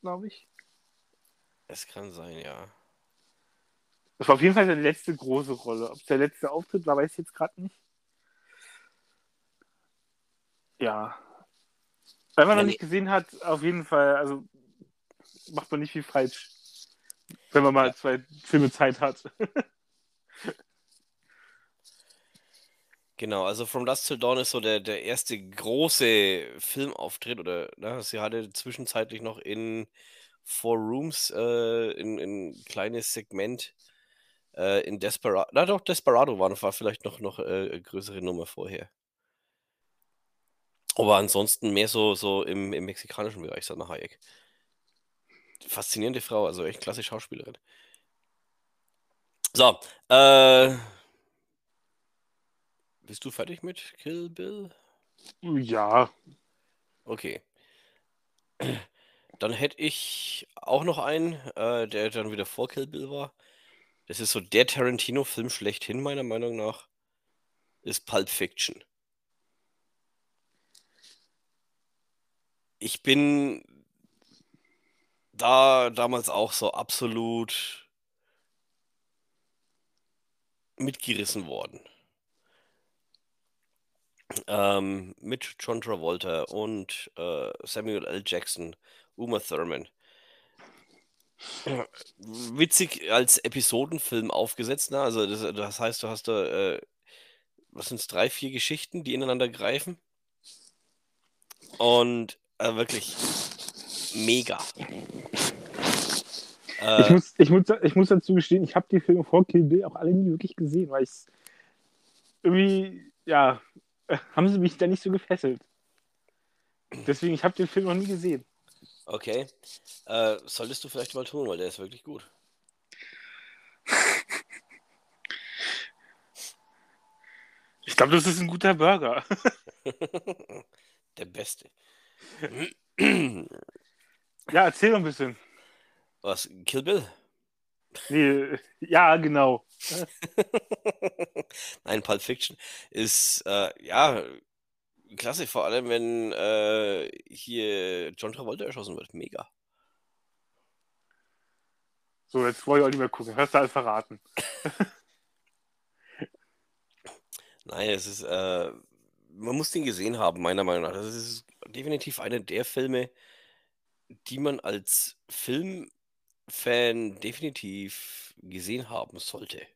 glaube ich. Es kann sein, ja. Das war auf jeden Fall seine letzte große Rolle. Ob es der letzte Auftritt war, weiß ich jetzt gerade nicht. Ja. Wenn man Ja, noch nicht gesehen hat, auf jeden Fall, also macht man nicht viel falsch. Wenn man mal zwei Filme Zeit hat. Genau, also From Dusk Till Dawn ist so der, der erste große Filmauftritt oder ne, sie hatte zwischenzeitlich noch in Four Rooms äh, in, in kleines Segment äh, in Desperado. Na doch, Desperado war, war vielleicht noch, noch äh, eine größere Nummer vorher. Aber ansonsten mehr so, so im, im mexikanischen Bereich, Salma Hayek. Faszinierende Frau, also echt klasse Schauspielerin. So, äh, bist du fertig mit Kill Bill? Ja, Okay. Dann hätte ich auch noch einen, äh, der dann wieder vor Kill Bill war. Das ist so der Tarantino-Film schlechthin, meiner Meinung nach. Ist Pulp Fiction. Ich bin da damals auch so absolut mitgerissen worden. Ähm, mit John Travolta und äh, Samuel L. Jackson, Uma Thurman. Witzig als Episodenfilm aufgesetzt, ne? Also das, das heißt, du hast da, äh, was sind es, drei, vier Geschichten, die ineinander greifen. Und äh, wirklich mega. Äh, Ich muss, ich, muss, ich muss dazu gestehen, ich habe die Filme vor Kill Bill auch alle nie wirklich gesehen, weil ich irgendwie, ja, haben sie mich da nicht so gefesselt. Deswegen, ich habe den Film noch nie gesehen. okay. Äh, solltest du vielleicht mal tun, weil der ist wirklich gut. Ich glaube, das ist ein guter Burger. Der beste. Ja, erzähl ein bisschen. Was? Kill Bill? Nee, ja, genau. Nein, Pulp Fiction ist äh, ja klasse, vor allem wenn äh, hier John Travolta erschossen wird. Mega. So, jetzt wollte ich auch nicht mehr gucken. Hast du alles verraten. Nein, es ist, äh, man muss den gesehen haben, meiner Meinung nach. Das ist definitiv einer der Filme, die man als Filmfan definitiv gesehen haben sollte.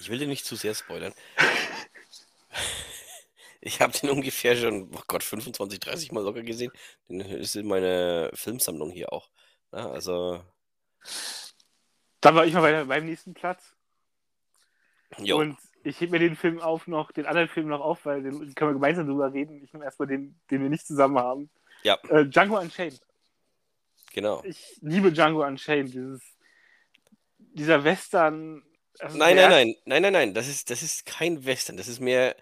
Ich will den nicht zu sehr spoilern. Ich habe den ungefähr schon, oh Gott, 25, 30 Mal locker gesehen. Den ist in meiner Filmsammlung hier auch. Ja, also, Dann war ich mal bei, beim nächsten Platz. jo, Und ich heb mir den Film auf noch, den anderen Film noch auf, weil den können wir gemeinsam drüber reden. Ich nehme erstmal den, den wir nicht zusammen haben. ja, Äh, Django Unchained. genau. Ich liebe Django Unchained. Dieses, dieser Western. also Nein, nein, nein, nein, nein, nein, das ist, das ist kein Western, das ist mehr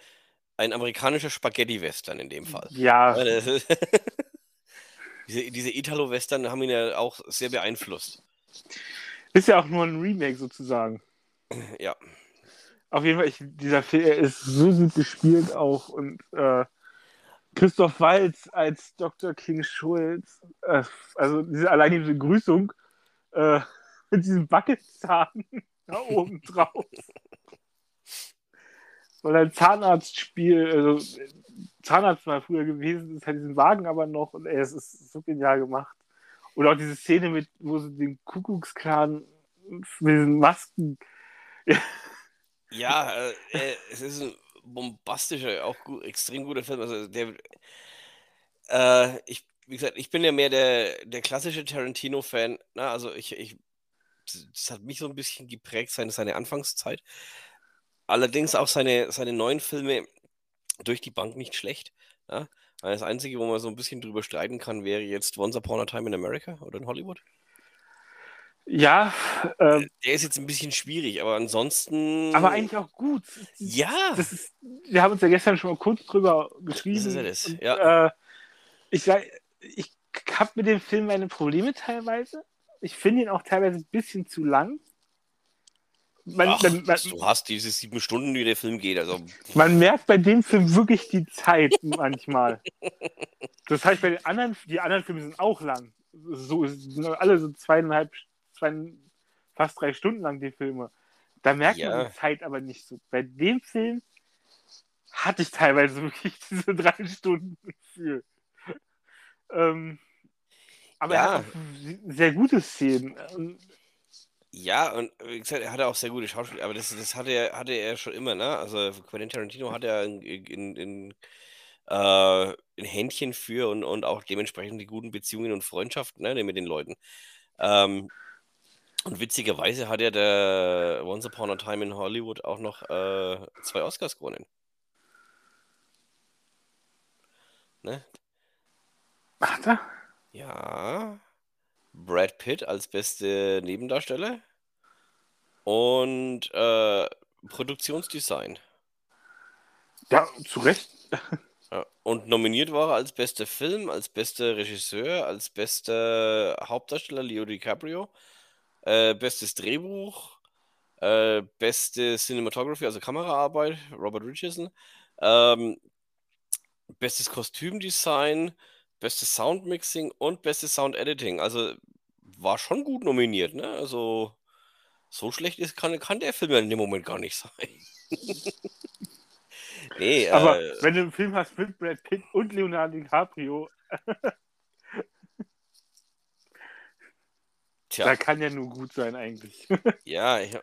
ein amerikanischer Spaghetti-Western in dem Fall. Ja, diese, diese Italo-Western haben ihn ja auch sehr beeinflusst. ist ja auch nur ein Remake sozusagen. Ja, Auf jeden Fall, ich, dieser Film ist so gut gespielt auch und äh, Christoph Waltz als Dr. King Schulz, äh, also diese, allein diese Begrüßung äh, mit diesem Backelzahn da oben drauf. Weil ein Zahnarztspiel, also Zahnarzt mal früher gewesen ist, hat diesen Wagen aber noch und ey, es ist so genial gemacht. Und auch diese Szene mit, wo sie den Kuckucksklan mit diesen Masken ja äh, äh, es ist ein bombastischer, auch gu extrem guter Film. Also der, äh, ich, wie gesagt, ich bin ja mehr der, der klassische Tarantino-Fan. ne? Also ich, ich, das hat mich so ein bisschen geprägt, seine, seine Anfangszeit. Allerdings auch seine, seine neuen Filme durch die Bank nicht schlecht. Ja? Das Einzige, wo man so ein bisschen drüber streiten kann, wäre jetzt Once Upon a Time in America oder in Hollywood. Ja, ähm, Der ist jetzt ein bisschen schwierig, aber ansonsten. aber eigentlich auch gut. Ja! Das ist, wir haben uns ja gestern schon mal kurz drüber geschrieben. Das ist ja das, Und, ja. Äh, ich sag, ich habe mit dem Film meine Probleme teilweise. Ich finde ihn auch teilweise ein bisschen zu lang. Man, Ach, man, man, du hast diese sieben Stunden, die der Film geht. Also, man merkt bei dem Film wirklich die Zeit manchmal. Das heißt, bei den anderen, die anderen Filme sind auch lang. So sind alle so zweieinhalb, zwei, fast drei Stunden lang die Filme. Da merkt Ja. man die Zeit aber nicht so. Bei dem Film hatte ich teilweise wirklich diese drei Stunden Gefühl. Ähm, aber er Ja. hat auch sehr gute Szenen. Und ja, und wie gesagt, er hatte auch sehr gute Schauspieler, aber das, das hatte, er, hatte er schon immer, ne? Also Quentin Tarantino hat ja in, in, in, äh, ein Händchen für und, und auch dementsprechend die guten Beziehungen und Freundschaften ne, mit den Leuten. Ähm, und witzigerweise hat ja der Once Upon a Time in Hollywood auch noch äh, zwei Oscars gewonnen. Ne? Ach, da? Ja. Brad Pitt als beste Nebendarsteller und äh, Produktionsdesign. Ja, zu Recht. Ja. Und nominiert war er als bester Film, als bester Regisseur, als bester Hauptdarsteller Leo DiCaprio, äh, bestes Drehbuch, äh, beste Cinematography, also Kameraarbeit, Robert Richardson, ähm, bestes Kostümdesign, bestes Soundmixing und bestes Soundediting. Also war schon gut nominiert, ne? Also so schlecht ist, kann, kann der Film ja in dem Moment gar nicht sein. nee, Aber äh, wenn du einen Film hast mit Brad Pitt und Leonardo DiCaprio, tja. da kann ja nur gut sein eigentlich. Ja, ich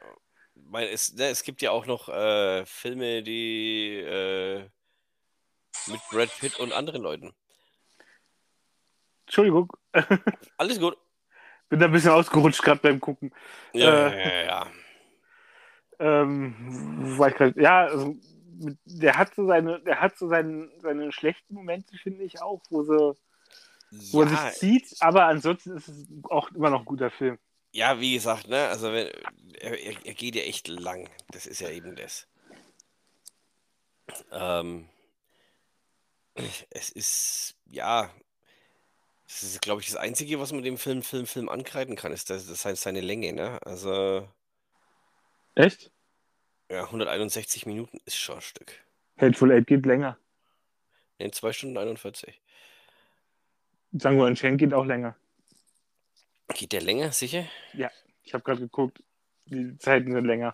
meine, es, ne, es gibt ja auch noch äh, Filme, die äh, mit Brad Pitt und anderen Leuten. Entschuldigung. Alles gut. Bin da ein bisschen ausgerutscht gerade beim Gucken. Ja, Äh, ja, ja. Ähm, wo war ich grad, ja, also, der hat so seine, der hat so seine, seine schlechten Momente, finde ich auch, wo, sie, wo er Ja, sich zieht, aber ansonsten ist es auch immer noch ein guter Film. ja, wie gesagt, ne, also wenn, er, er, geht ja echt lang. Das ist ja eben das. Ähm, es ist, ja, das ist, glaube ich, das Einzige, was man dem Film, Film, Film ankreiden kann, ist das, das heißt seine Länge, ne? Also, Echt? ja, 161 Minuten ist schon ein Stück. Hateful Eight geht länger. In 2 Stunden 41. Django Unchained geht auch länger. Geht der länger, sicher? Ich habe gerade geguckt, die Zeiten sind länger.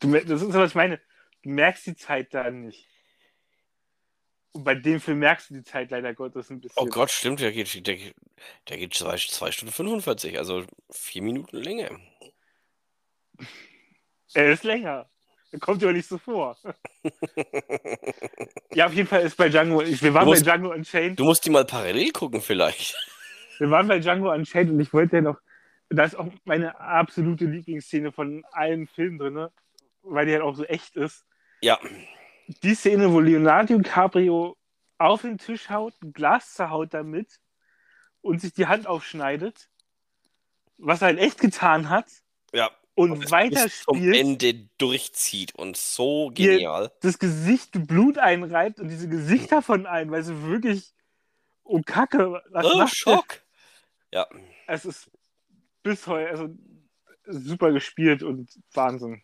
Du, das ist was ich meine. Du merkst die Zeit da nicht. Und bei dem Film merkst du die Zeit leider Gottes ein bisschen. Oh Gott, stimmt, der geht, der, geht- der geht 2 Stunden 45, also 4 Minuten länger. Er ist länger. Kommt aber nicht so vor. ja, auf jeden Fall ist bei Django, ich, wir waren musst- bei Django Unchained. Du musst die mal parallel gucken, vielleicht. Wir waren bei Django Unchained und ich wollte ja noch, da ist auch meine absolute Lieblingsszene von allen Filmen drin, weil die halt auch so echt ist. Ja, Die Szene, wo Leonardo DiCaprio auf den Tisch haut, ein Glas zerhaut damit und sich die Hand aufschneidet, was er halt echt getan hat ja. Und es weiter bis zum Ende durchzieht und so genial. das Gesicht Blut einreibt und diese Gesichter von allen, weil sie wirklich, oh Kacke, was Oh, macht der? Schock. Ja, Es ist bis heute, also super gespielt und Wahnsinn.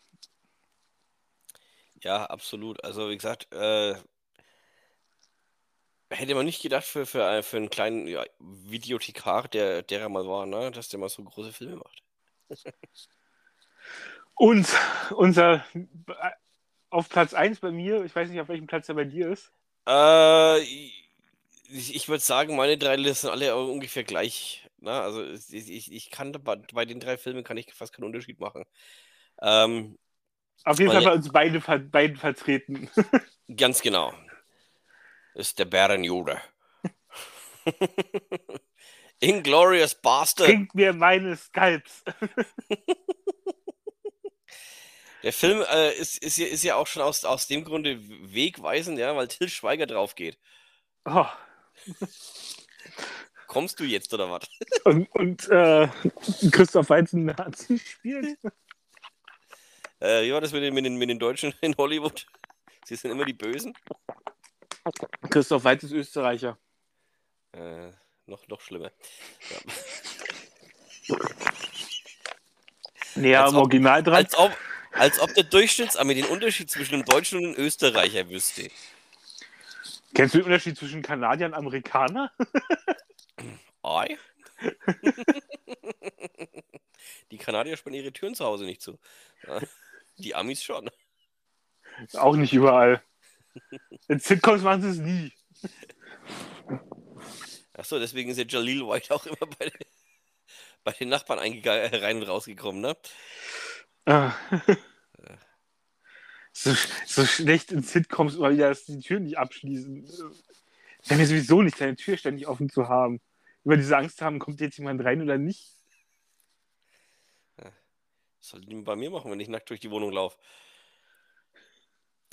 ja, absolut. Also, wie gesagt, äh, hätte man nicht gedacht für, für, äh, für einen kleinen ja, Videothekar, der, der er mal war, ne, dass der mal so große Filme macht. Und unser auf Platz 1 bei mir, ich weiß nicht, auf welchem Platz er bei dir ist. Äh, ich, ich würde sagen, meine drei Listen sind alle ungefähr gleich. Ne? Also ich, ich, kann bei, den drei Filmen kann ich fast keinen Unterschied machen. Ähm, Auf jeden Fall bei uns beide, beiden vertreten. ganz genau. Ist der Bärenjude. Inglorious Bastard. Bringt mir meine Skalps. Der Film äh, ist, ist, ja, ist ja auch schon aus, aus dem Grunde wegweisend, ja, weil Till Schweiger drauf geht. Oh. Kommst du jetzt oder was? Und, und äh, Christoph Weizen Nazi spielt. Äh, wie war das mit den, mit, den, mit den Deutschen in Hollywood? Sie sind immer die Bösen. Christoph Weiz ist Österreicher. Äh, noch, noch schlimmer. Näher Als am ob- Original dran. Als ob, als ob der Durchschnittsarmee den Unterschied zwischen einem Deutschen und einem Österreicher wüsste. Kennst du den Unterschied zwischen Kanadier und Amerikaner? Ei? Die Kanadier spannen ihre Türen zu Hause nicht zu. Die Amis schon. Auch nicht überall. In Sitcoms machen sie es nie. Achso, deswegen ist ja Jalil White auch immer bei, den- bei den Nachbarn rein und rausgekommen, ne? Ah. So, so schlecht in Sitcoms immer wieder, dass die Türen nicht abschließen. Habe mir sowieso nicht, seine Tür ständig offen zu haben. Über diese Angst haben, kommt jetzt jemand rein oder nicht. Was soll die bei mir machen, wenn ich nackt durch die Wohnung laufe?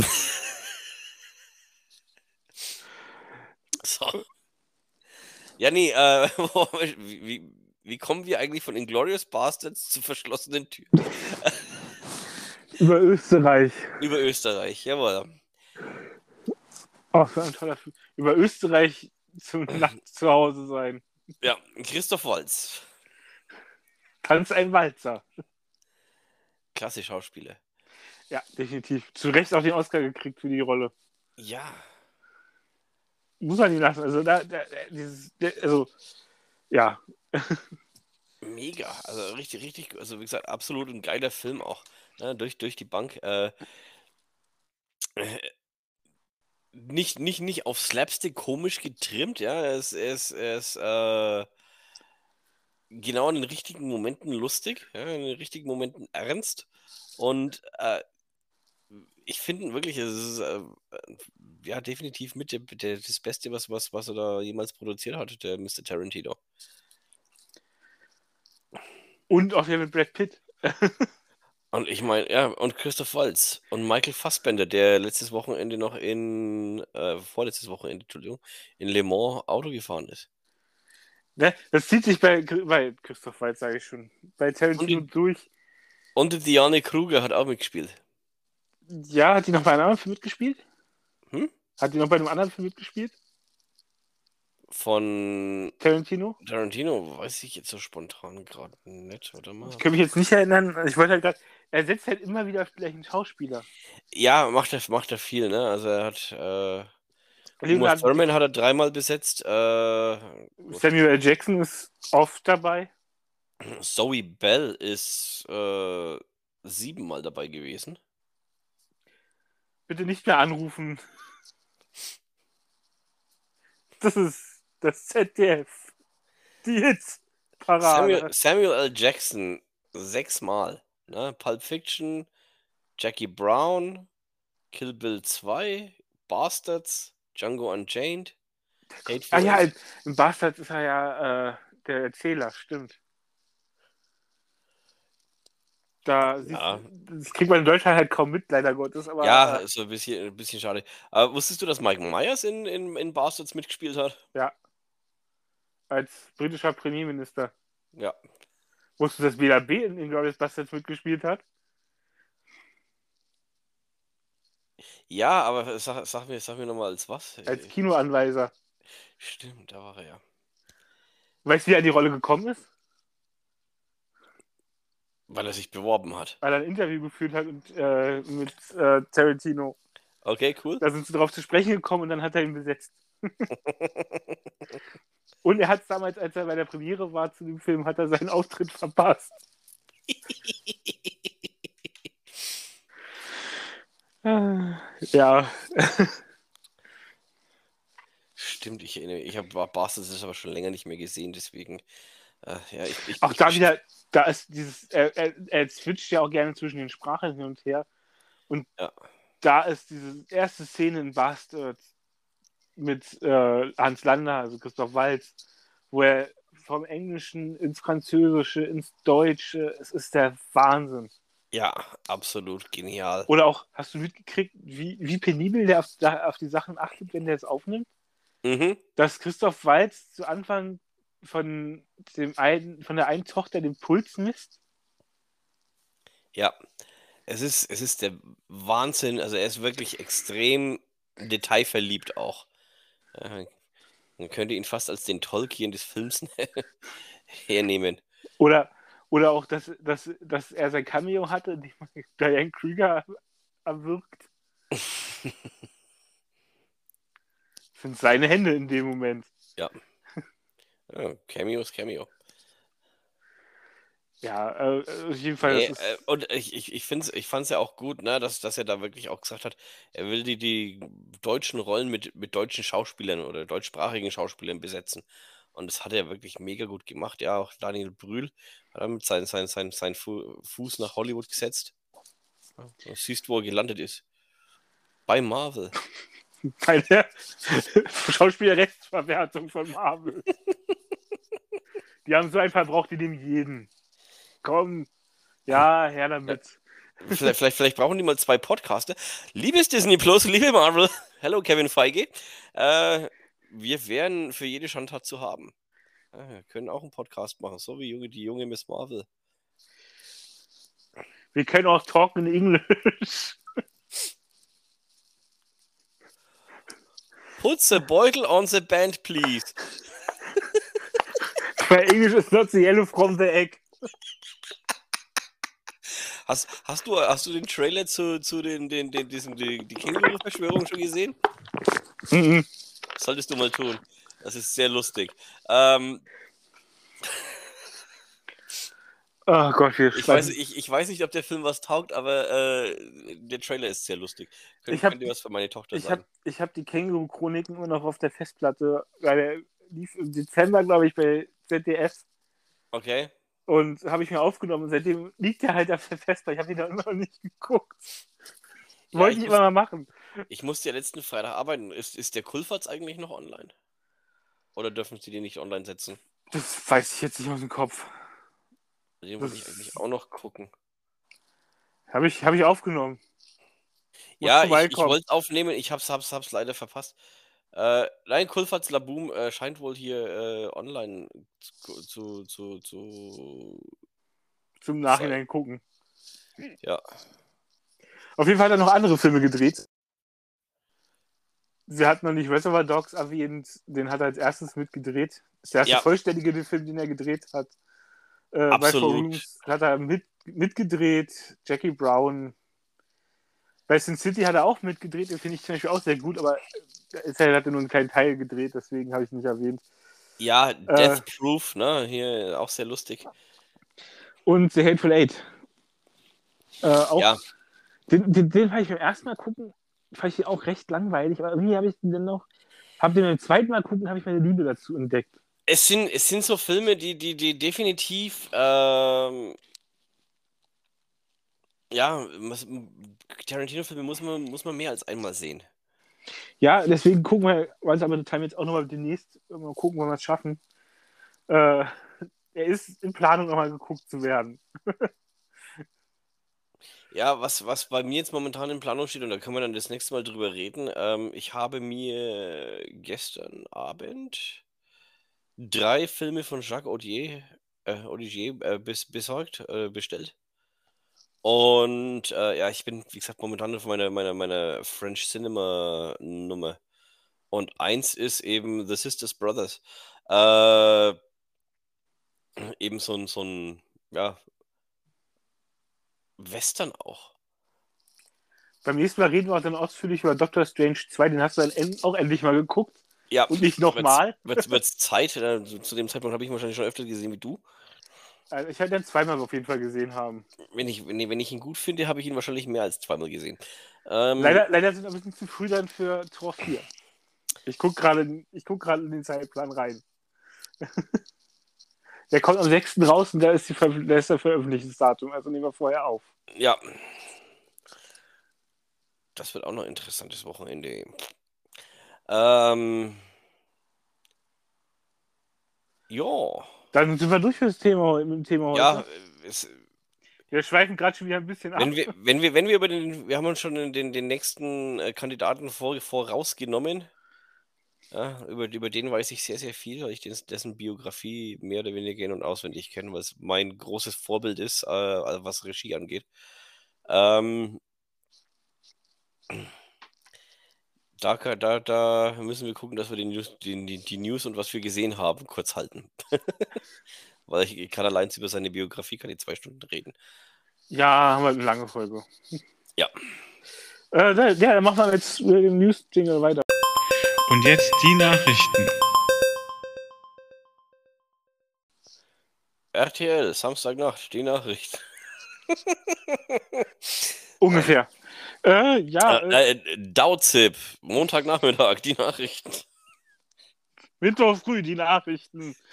so. Ja, nee, äh, wie, wie kommen wir eigentlich von Inglorious Bastards zu verschlossenen Türen? Über Österreich. Über Österreich, jawohl. Oh, war ein toller Film. Über Österreich zum Nacht zu Hause sein. Ja, Christoph Walz. Tanz ein Walzer. Klasse Schauspieler. Ja, definitiv. Zu Recht auch den Oscar gekriegt für die Rolle. Ja, Muss man nicht lassen. Also, da, da, dieses, also, ja. mega. Also richtig, richtig, also wie gesagt, absolut ein geiler Film auch. Ne, durch, durch die Bank. Äh, äh, nicht, nicht, nicht auf Slapstick komisch getrimmt, ja. Er ist, äh, genau in den richtigen Momenten lustig, ja, in den richtigen Momenten ernst. Und äh, ich finde wirklich, es ist äh, ja definitiv mit der, der, das Beste, was, was, was er da jemals produziert hat, der Mr. Tarantino. Und auch der mit Brad Pitt. Und ich meine, ja, und Christoph Waltz und Michael Fassbender, der letztes Wochenende noch in, äh, vorletztes Wochenende, Entschuldigung, in Le Mans Auto gefahren ist. Ne? Das zieht sich bei, bei Christoph Waltz, sage ich schon, bei Tarantino Und die- durch. Und Diane Kruger hat auch mitgespielt. Ja, hat die noch bei einem anderen Film mitgespielt? Hm? Hat die noch bei einem anderen Film mitgespielt? Von Tarantino? Tarantino weiß ich jetzt so spontan gerade nicht, oder mal? Ich kann mich jetzt nicht erinnern. Ich wollte halt gerade. Er setzt halt immer wieder auf gleichen Schauspieler. Ja, macht er, macht er viel, ne? Also er hat äh, Uma Thurman hat er dreimal besetzt, äh, Samuel L. Jackson ist oft dabei. Zoe Bell ist äh, siebenmal dabei gewesen. Bitte nicht mehr anrufen. Das ist das ZDF. Die Hits-Parade. Samuel, Samuel L. Jackson sechsmal. Ne? Pulp Fiction, Jackie Brown, Kill Bill 2, Bastards, Django Unchained, Ah ja, im, im Bastard ist er ja äh, der Erzähler, stimmt. Da Ja. du, das kriegt man in Deutschland halt kaum mit, leider Gottes. Aber, ja, äh, ist so ein bisschen, ein bisschen schade. Aber wusstest du, dass Mike Myers in, in, in Bastards mitgespielt hat? als britischer Premierminister. Ja. Wusstest du, dass Bela B. in Inglourious Bastards mitgespielt hat? Ja, aber sag, sag mir, sag mir nochmal als was? Als Kinoanweiser. Stimmt, da war er ja. Weißt du, wie er an die Rolle gekommen ist? Weil er sich beworben hat. Weil er ein Interview geführt hat und, äh, mit äh, Tarantino. Okay, cool. Da sind sie drauf zu sprechen gekommen und dann hat er ihn besetzt. Und er hat es damals, als er bei der Premiere war zu dem Film, hat er seinen Auftritt verpasst. Ja, Stimmt, ich erinnere mich. Ich habe Bastards ist aber schon länger nicht mehr gesehen, deswegen. Äh, ja, ich, ich, auch ich, da wieder, da ist dieses, er, er, er switcht ja auch gerne zwischen den Sprachen hin und her. Und Ja. da ist diese erste Szene in Bastards mit äh, Hans Lander, also Christoph Waltz, wo er vom Englischen ins Französische, ins Deutsche, es ist der Wahnsinn. Ja, absolut genial. Oder auch, hast du mitgekriegt, wie, wie penibel der auf, da, auf die Sachen achtet, wenn der es aufnimmt? Mhm. Dass Christoph Waltz zu Anfang von, dem einen, von der einen Tochter den Puls misst? Ja. Es ist, es ist der Wahnsinn. Also er ist wirklich extrem detailverliebt auch. Man könnte ihn fast als den Tolkien des Films hernehmen. Oder, oder auch, dass, dass, dass er sein Cameo hatte, indem Diane Krüger erwirkt. Das sind seine Hände in dem Moment. Ja, Cameo ist Cameo. Ja, äh, auf jeden Fall. Nee, äh, und ich, ich, ich, find's, ich fand es ja auch gut, ne, dass, dass er da wirklich auch gesagt hat, er will die, die deutschen Rollen mit, mit deutschen Schauspielern oder deutschsprachigen Schauspielern besetzen. Und das hat er wirklich mega gut gemacht. Ja, auch Daniel Brühl hat damit seinen sein, sein, sein Fu Fuß nach Hollywood gesetzt. Du siehst, wo er gelandet ist. Bei Marvel. bei der Schauspielerrechtsverwertung von Marvel. die haben so einen verbraucht, die nehmen jeden. Komm, ja, her damit. Vielleicht, vielleicht, vielleicht brauchen die mal zwei Podcaster. Liebes Disney Plus, liebe Marvel, hello Kevin Feige. Äh, wir wären für jede Schandtat zu haben. Ja, wir können auch einen Podcast machen, so wie die junge Miss Marvel. Wir können auch talken in Englisch. Put the beutel on the band, please. Bei Englisch ist not the yellow from the egg. Hast, hast, du, hast du den Trailer zu, zu den, den, den, diesen, die, die Känguru-Verschwörung schon gesehen? Mhm. Solltest du mal tun. Das ist sehr lustig. Ähm, Oh Gott, ich, weiß, ich, ich weiß nicht, ob der Film was taugt, aber äh, der Trailer ist sehr lustig. Könnt, Ich hab- könnt ihr was für meine Tochter Ich sagen? habe ich hab die Känguru-Chroniken immer noch auf der Festplatte, weil der lief im Dezember, glaube ich, bei ZDF. Okay. Und habe ich mir aufgenommen und seitdem liegt er halt auf der Festplatte. Ich habe ihn da immer noch nicht geguckt. Ja, Wollte ich ich muss- immer mal machen. Ich musste ja letzten Freitag arbeiten. Ist, ist der Kulfatz eigentlich noch online? Oder dürfen sie den nicht online setzen? Das weiß ich jetzt nicht aus dem Kopf. Den wollte ich eigentlich auch noch gucken. Habe ich, hab ich aufgenommen. Muss Ja, ich, ich wollte aufnehmen, ich hab's, hab's, hab's leider verpasst. Äh, nein, Kulfatz Laboom äh, scheint wohl hier äh, online zu, zu, zu, zu. Zum Nachhinein gucken. Ja. Auf jeden Fall hat er noch andere Filme gedreht. Sie hat noch nicht Reservoir Dogs erwähnt, den hat er als erstes mitgedreht. Das ist der erste Ja. vollständige Film, den er gedreht hat. Äh, Absolut. Hat er mit, mitgedreht, Jackie Brown. Bei Sin City hat er auch mitgedreht, den finde ich zum Beispiel auch sehr gut, aber er hat nur einen kleinen Teil gedreht, deswegen habe ich ihn nicht erwähnt. Ja, Death Proof, ne? Hier auch sehr lustig. Und The Hateful Eight. Äh, auch, Ja. Den, den, den fand ich beim ersten Mal gucken, fand ich auch recht langweilig, aber irgendwie habe ich den dann noch, habe den beim zweiten Mal gucken, habe ich meine Liebe dazu entdeckt. Es sind, es sind so Filme, die, die, die definitiv, ähm, ja, Tarantino-Filme muss man, muss man mehr als einmal sehen. Ja, deswegen gucken wir, weil es aber total jetzt auch nochmal demnächst mal gucken, wenn wir es schaffen. Äh, er ist in Planung nochmal geguckt zu werden. Ja, was, was bei mir jetzt momentan in Planung steht, und da können wir dann das nächste Mal drüber reden, ähm, ich habe mir gestern Abend drei Filme von Jacques Audier, äh, Audigier äh, bis, besorgt, äh, bestellt. Und äh, ja, ich bin, wie gesagt, momentan auf meiner, meiner, meiner French Cinema Nummer. Und eins ist eben The Sisters Brothers. Äh, eben so ein, so ein, ja, Western auch. Beim nächsten Mal reden wir auch dann ausführlich über Doctor Strange 2, den hast du dann auch endlich mal geguckt Ja, und nicht nochmal. Wird es Zeit? äh, Zu zu dem Zeitpunkt habe ich ihn wahrscheinlich schon öfter gesehen wie du. Also ich hatte ihn zweimal auf jeden Fall gesehen haben. Wenn ich, wenn, wenn ich ihn gut finde, habe ich ihn wahrscheinlich mehr als zweimal gesehen. Ähm, Leider, leider sind wir ein bisschen zu früh dann für Tor 4. Ich gucke gerade guck in den Zeitplan rein. Der kommt am 6. raus und da ist, die da ist der Veröffentlichungsdatum, also nehmen wir vorher auf. Ja. Das wird auch noch ein interessantes Wochenende. Ähm. Ja. Dann sind wir durch für das Thema, mit dem Thema heute. Ja, es, Wir schweifen gerade schon wieder ein bisschen ab. wenn wir, wenn wir, wenn wir über den, wir haben uns schon den, den, nächsten äh, Kandidaten vor, vorausgenommen. Ja, über, über den weiß ich sehr, sehr viel, weil ich des, dessen Biografie mehr oder weniger in- und auswendig kenne, weil es mein großes Vorbild ist, äh, was Regie angeht. Ähm, da, da, da müssen wir gucken, dass wir die News, die, die, die News und was wir gesehen haben, kurz halten. weil ich, kann allein über seine Biografie, kann ich zwei Stunden reden. Ja, haben wir eine lange Folge. Ja. Äh, da- ja, dann machen wir jetzt mit dem News-Jingle weiter. Und jetzt die Nachrichten. RTL, Samstagnacht, die Nachricht. Ungefähr. Äh, ja, äh, Äh, äh, Dauzip, Montagnachmittag, die Nachrichten. Mittwoch früh die Nachrichten.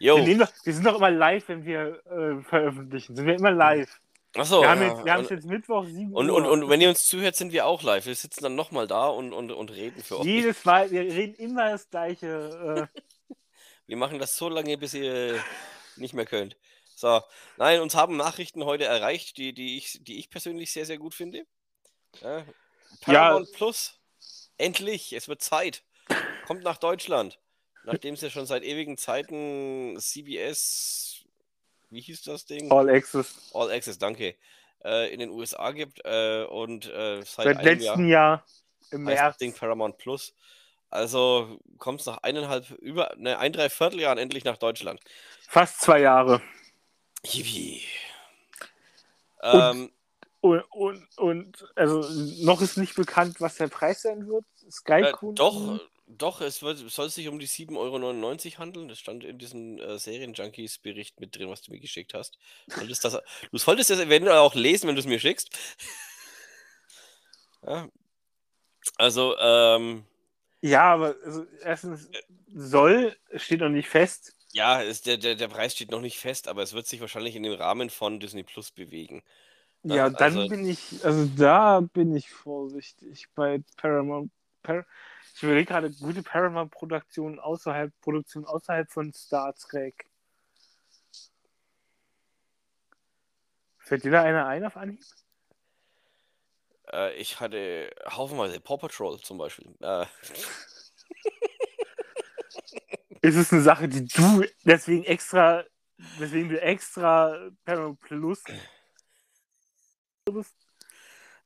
Wir, Jo, nehmen doch, wir sind doch immer live, wenn wir äh, veröffentlichen. Sind wir immer live. achso. wir haben, ja. wir es und, jetzt Mittwoch 7 und, Uhr. und, und wenn ihr uns zuhört, sind wir auch live. Wir sitzen dann nochmal da und, und, und reden für euch. Jedes Mal, wir reden immer das gleiche. Äh, Wir machen das so lange, bis ihr nicht mehr könnt. So, nein, uns haben Nachrichten heute erreicht, die, die, ich, die ich persönlich sehr, sehr gut finde. Ja, Paramount Plus, endlich, es wird Zeit. Kommt nach Deutschland. Nachdem es ja schon seit ewigen Zeiten CBS, wie hieß das Ding? All Access. All Access, danke, äh, in den USA gibt äh, und äh, seit, Seit letztem Jahr Jahr im März. Ding Paramount Plus. Also kommt es nach eineinhalb, über, ne, ein, drei Vierteljahren endlich nach Deutschland. Fast zwei Jahre. Yippie. Und- Ähm, Und, und, und also noch ist nicht bekannt, was der Preis sein wird. Sky äh, doch, doch, es wird, soll sich um die 7,99 Euro handeln. Das stand in diesem äh, Serien-Junkies-Bericht mit drin, was du mir geschickt hast. Solltest das, du solltest das eventuell auch lesen, wenn du es mir schickst. ja. Also, ähm, Ja, aber also erstens soll, steht noch nicht fest. Ja, es, der, der, der Preis steht noch nicht fest, aber es wird sich wahrscheinlich in dem Rahmen von Disney Plus bewegen. Ja, Ja, dann also- bin ich, also da bin ich vorsichtig bei Paramount. Par ich überlege gerade gute Paramount-Produktionen außerhalb, Produktion außerhalb von Star Trek. Fällt dir da einer ein auf Anhieb? Äh, ich hatte haufenweise Paw Patrol zum Beispiel. Äh, Ist es eine Sache, die du deswegen extra, deswegen du extra Paramount Plus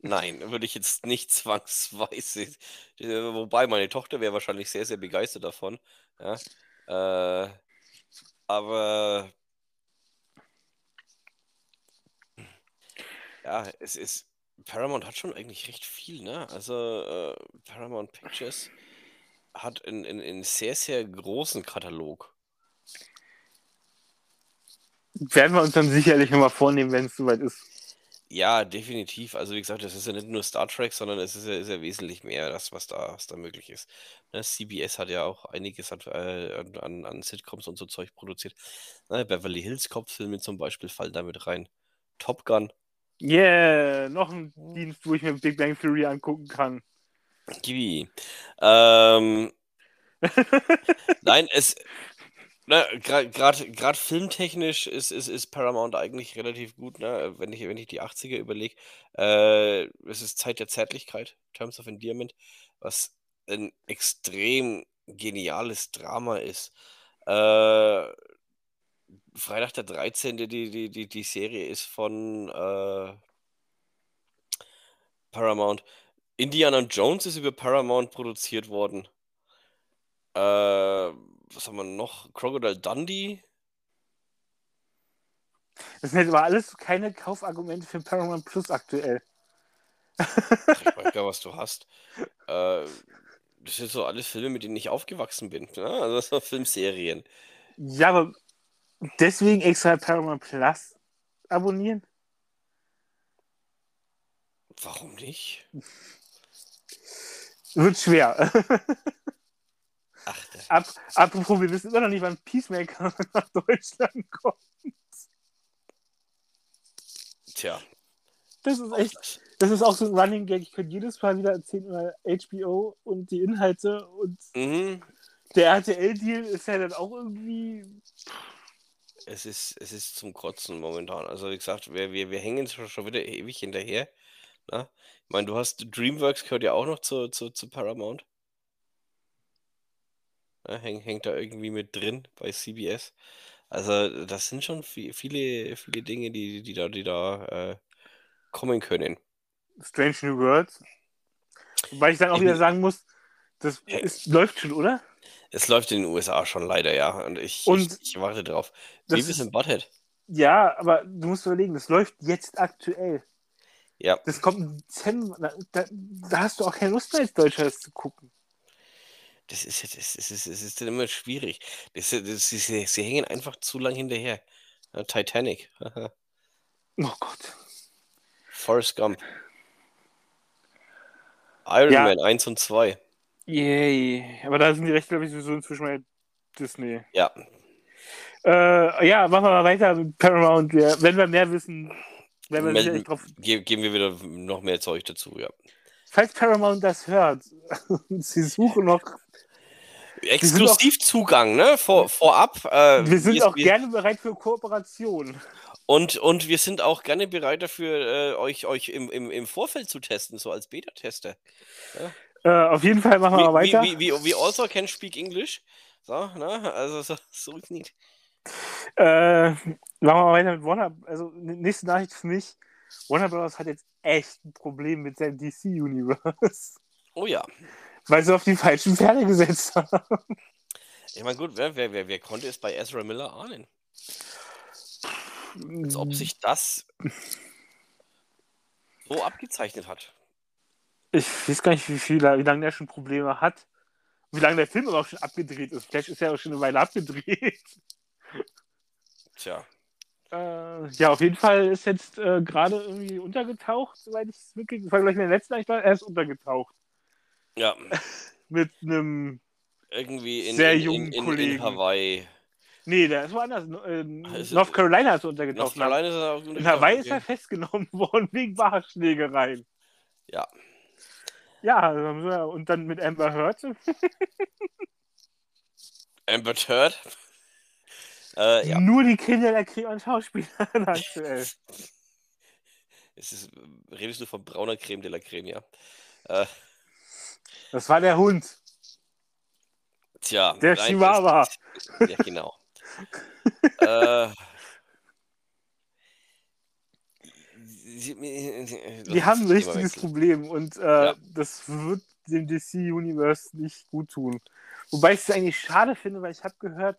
nein, würde ich jetzt nicht zwangsweise. Äh, Wobei meine Tochter wäre wahrscheinlich sehr, sehr begeistert davon. Ja. Äh, aber ja, es ist. Paramount hat schon eigentlich recht viel, ne? Also äh, Paramount Pictures hat einen, einen, einen sehr, sehr großen Katalog. werden wir uns dann sicherlich nochmal vornehmen, wenn es soweit ist. Ja, definitiv. Also wie gesagt, das ist ja nicht nur Star Trek, sondern es ist ja, ist ja wesentlich mehr, das, was da, was da möglich ist. Ne, CBS hat ja auch einiges hat, äh, an- an, an Sitcoms und so Zeug produziert. Ne, Beverly Hills Cop-Filme zum Beispiel fallen damit rein. Top Gun, Yeah, noch ein Dienst, wo ich mir Big Bang Theory angucken kann. Kiwi. Ähm, nein, es. Gerade filmtechnisch ist, ist, ist Paramount eigentlich relativ gut, ne? Wenn ich, wenn ich die 80er überlege. Äh, es ist Zeit der Zärtlichkeit, Terms of Endearment, was ein extrem geniales Drama ist. Äh, Freitag der 13. Die, die, die, die Serie ist von äh, Paramount. Indiana Jones ist über Paramount produziert worden. Äh, was haben wir noch? Crocodile Dundee? Das sind jetzt aber alles keine Kaufargumente für Paramount Plus aktuell. Ach, ich weiß gar nicht, was du hast. Äh, das sind so alles Filme, mit denen ich aufgewachsen bin. Ne? Also so Filmserien. Ja, aber deswegen extra Paramount Plus abonnieren? Warum nicht? Wird schwer. Ach, Ab, apropos, wir wissen immer noch nicht, wann Peacemaker nach Deutschland kommt. tja. Das ist echt, das. ist auch so ein Running Gag. Ich könnte jedes Mal wieder erzählen über HBO und die Inhalte und Mhm. der RTL-Deal ist ja dann auch irgendwie. Es ist, es ist zum Kotzen momentan. Also wie gesagt, wir, wir, wir hängen schon wieder ewig hinterher. Ne? Ich meine, du hast DreamWorks gehört ja auch noch zu, zu, zu Paramount. Ne? Häng, hängt da irgendwie mit drin bei CBS. Also das sind schon vi- viele, viele Dinge, die, die da, die da äh, kommen können. Strange New Worlds. Wobei ich dann auch Eben. wieder sagen muss, das Ja. ist, läuft schon, oder? Es läuft in den USA schon leider, ja. Und ich, Und ich, ich warte drauf. Beavis ist- and Butthead. Ja, aber du musst überlegen, das läuft jetzt aktuell. Ja, Das kommt im Dezember. Da, da, hast du auch keine Lust mehr als Deutscher, das zu gucken. das ist, das ist, das ist, das ist dann immer schwierig. Das, das, sie, sie, hängen einfach zu lang hinterher. Titanic. Oh Gott. Forrest Gump. Iron Ja. Man 1 und 2. Yay. Aber da sind die Rechte, glaube ich, sowieso inzwischen bei Disney. Ja, Äh, ja, machen wir mal weiter mit Paramount. Wenn wir mehr wissen, werden wir sicherlich drauf. ge geben wir wieder noch mehr Zeug dazu, ja. Falls Paramount das hört sie suchen noch, Exklusivzugang, ne? Vor, vorab. Äh, wir sind auch wir, gerne bereit für Kooperation. Und, und wir sind auch gerne bereit dafür, äh, euch, euch im, im, im Vorfeld zu testen, so als Beta-Tester. Äh, auf jeden Fall machen wir mal We, weiter. we, we, we also can speak English. So, ne? Also so, so ist nicht. Äh, machen wir mal weiter mit Warner. Also, nächste Nachricht für mich. Warner Bros. hat jetzt echt ein Problem mit seinem DC-Universe. Oh ja. Weil sie auf die falschen Pferde gesetzt haben. Ich meine, gut, wer, wer, wer, wer konnte es bei Ezra Miller ahnen? Als ob sich das so abgezeichnet hat. Ich weiß gar nicht, wie, viel, wie lange der schon Probleme hat. Wie lange der Film aber auch schon abgedreht ist. Vielleicht ist er auch schon eine Weile abgedreht. Tja. Äh, ja, auf jeden Fall ist jetzt äh, gerade irgendwie untergetaucht, soweit ich es mitgekriegt habe. Das war gleich in der letzten war, er ist untergetaucht. Ja. Mit einem. Irgendwie in, Sehr in, jungen in, in, in Kollegen. Hawaii. Nee, der ist woanders. In Also, North Carolina ist er North untergetaucht. Carolina ist er auch In Hawaii ist er festgenommen worden wegen Barschlägereien. Ja. Ja, also, ja, und dann mit Amber Heard. Amber Heard. Äh, ja. Nur die Kinder der Creme an Schauspielern aktuell. Es ist, redest du von brauner Creme de la Creme, ja. Äh, Das war der Hund. tja. Der Chihuahua. Ja, genau. äh, Die haben ein richtiges. Problem und äh, Ja. das wird dem DC-Universe nicht gut tun. Wobei ich es eigentlich schade finde, weil ich habe gehört,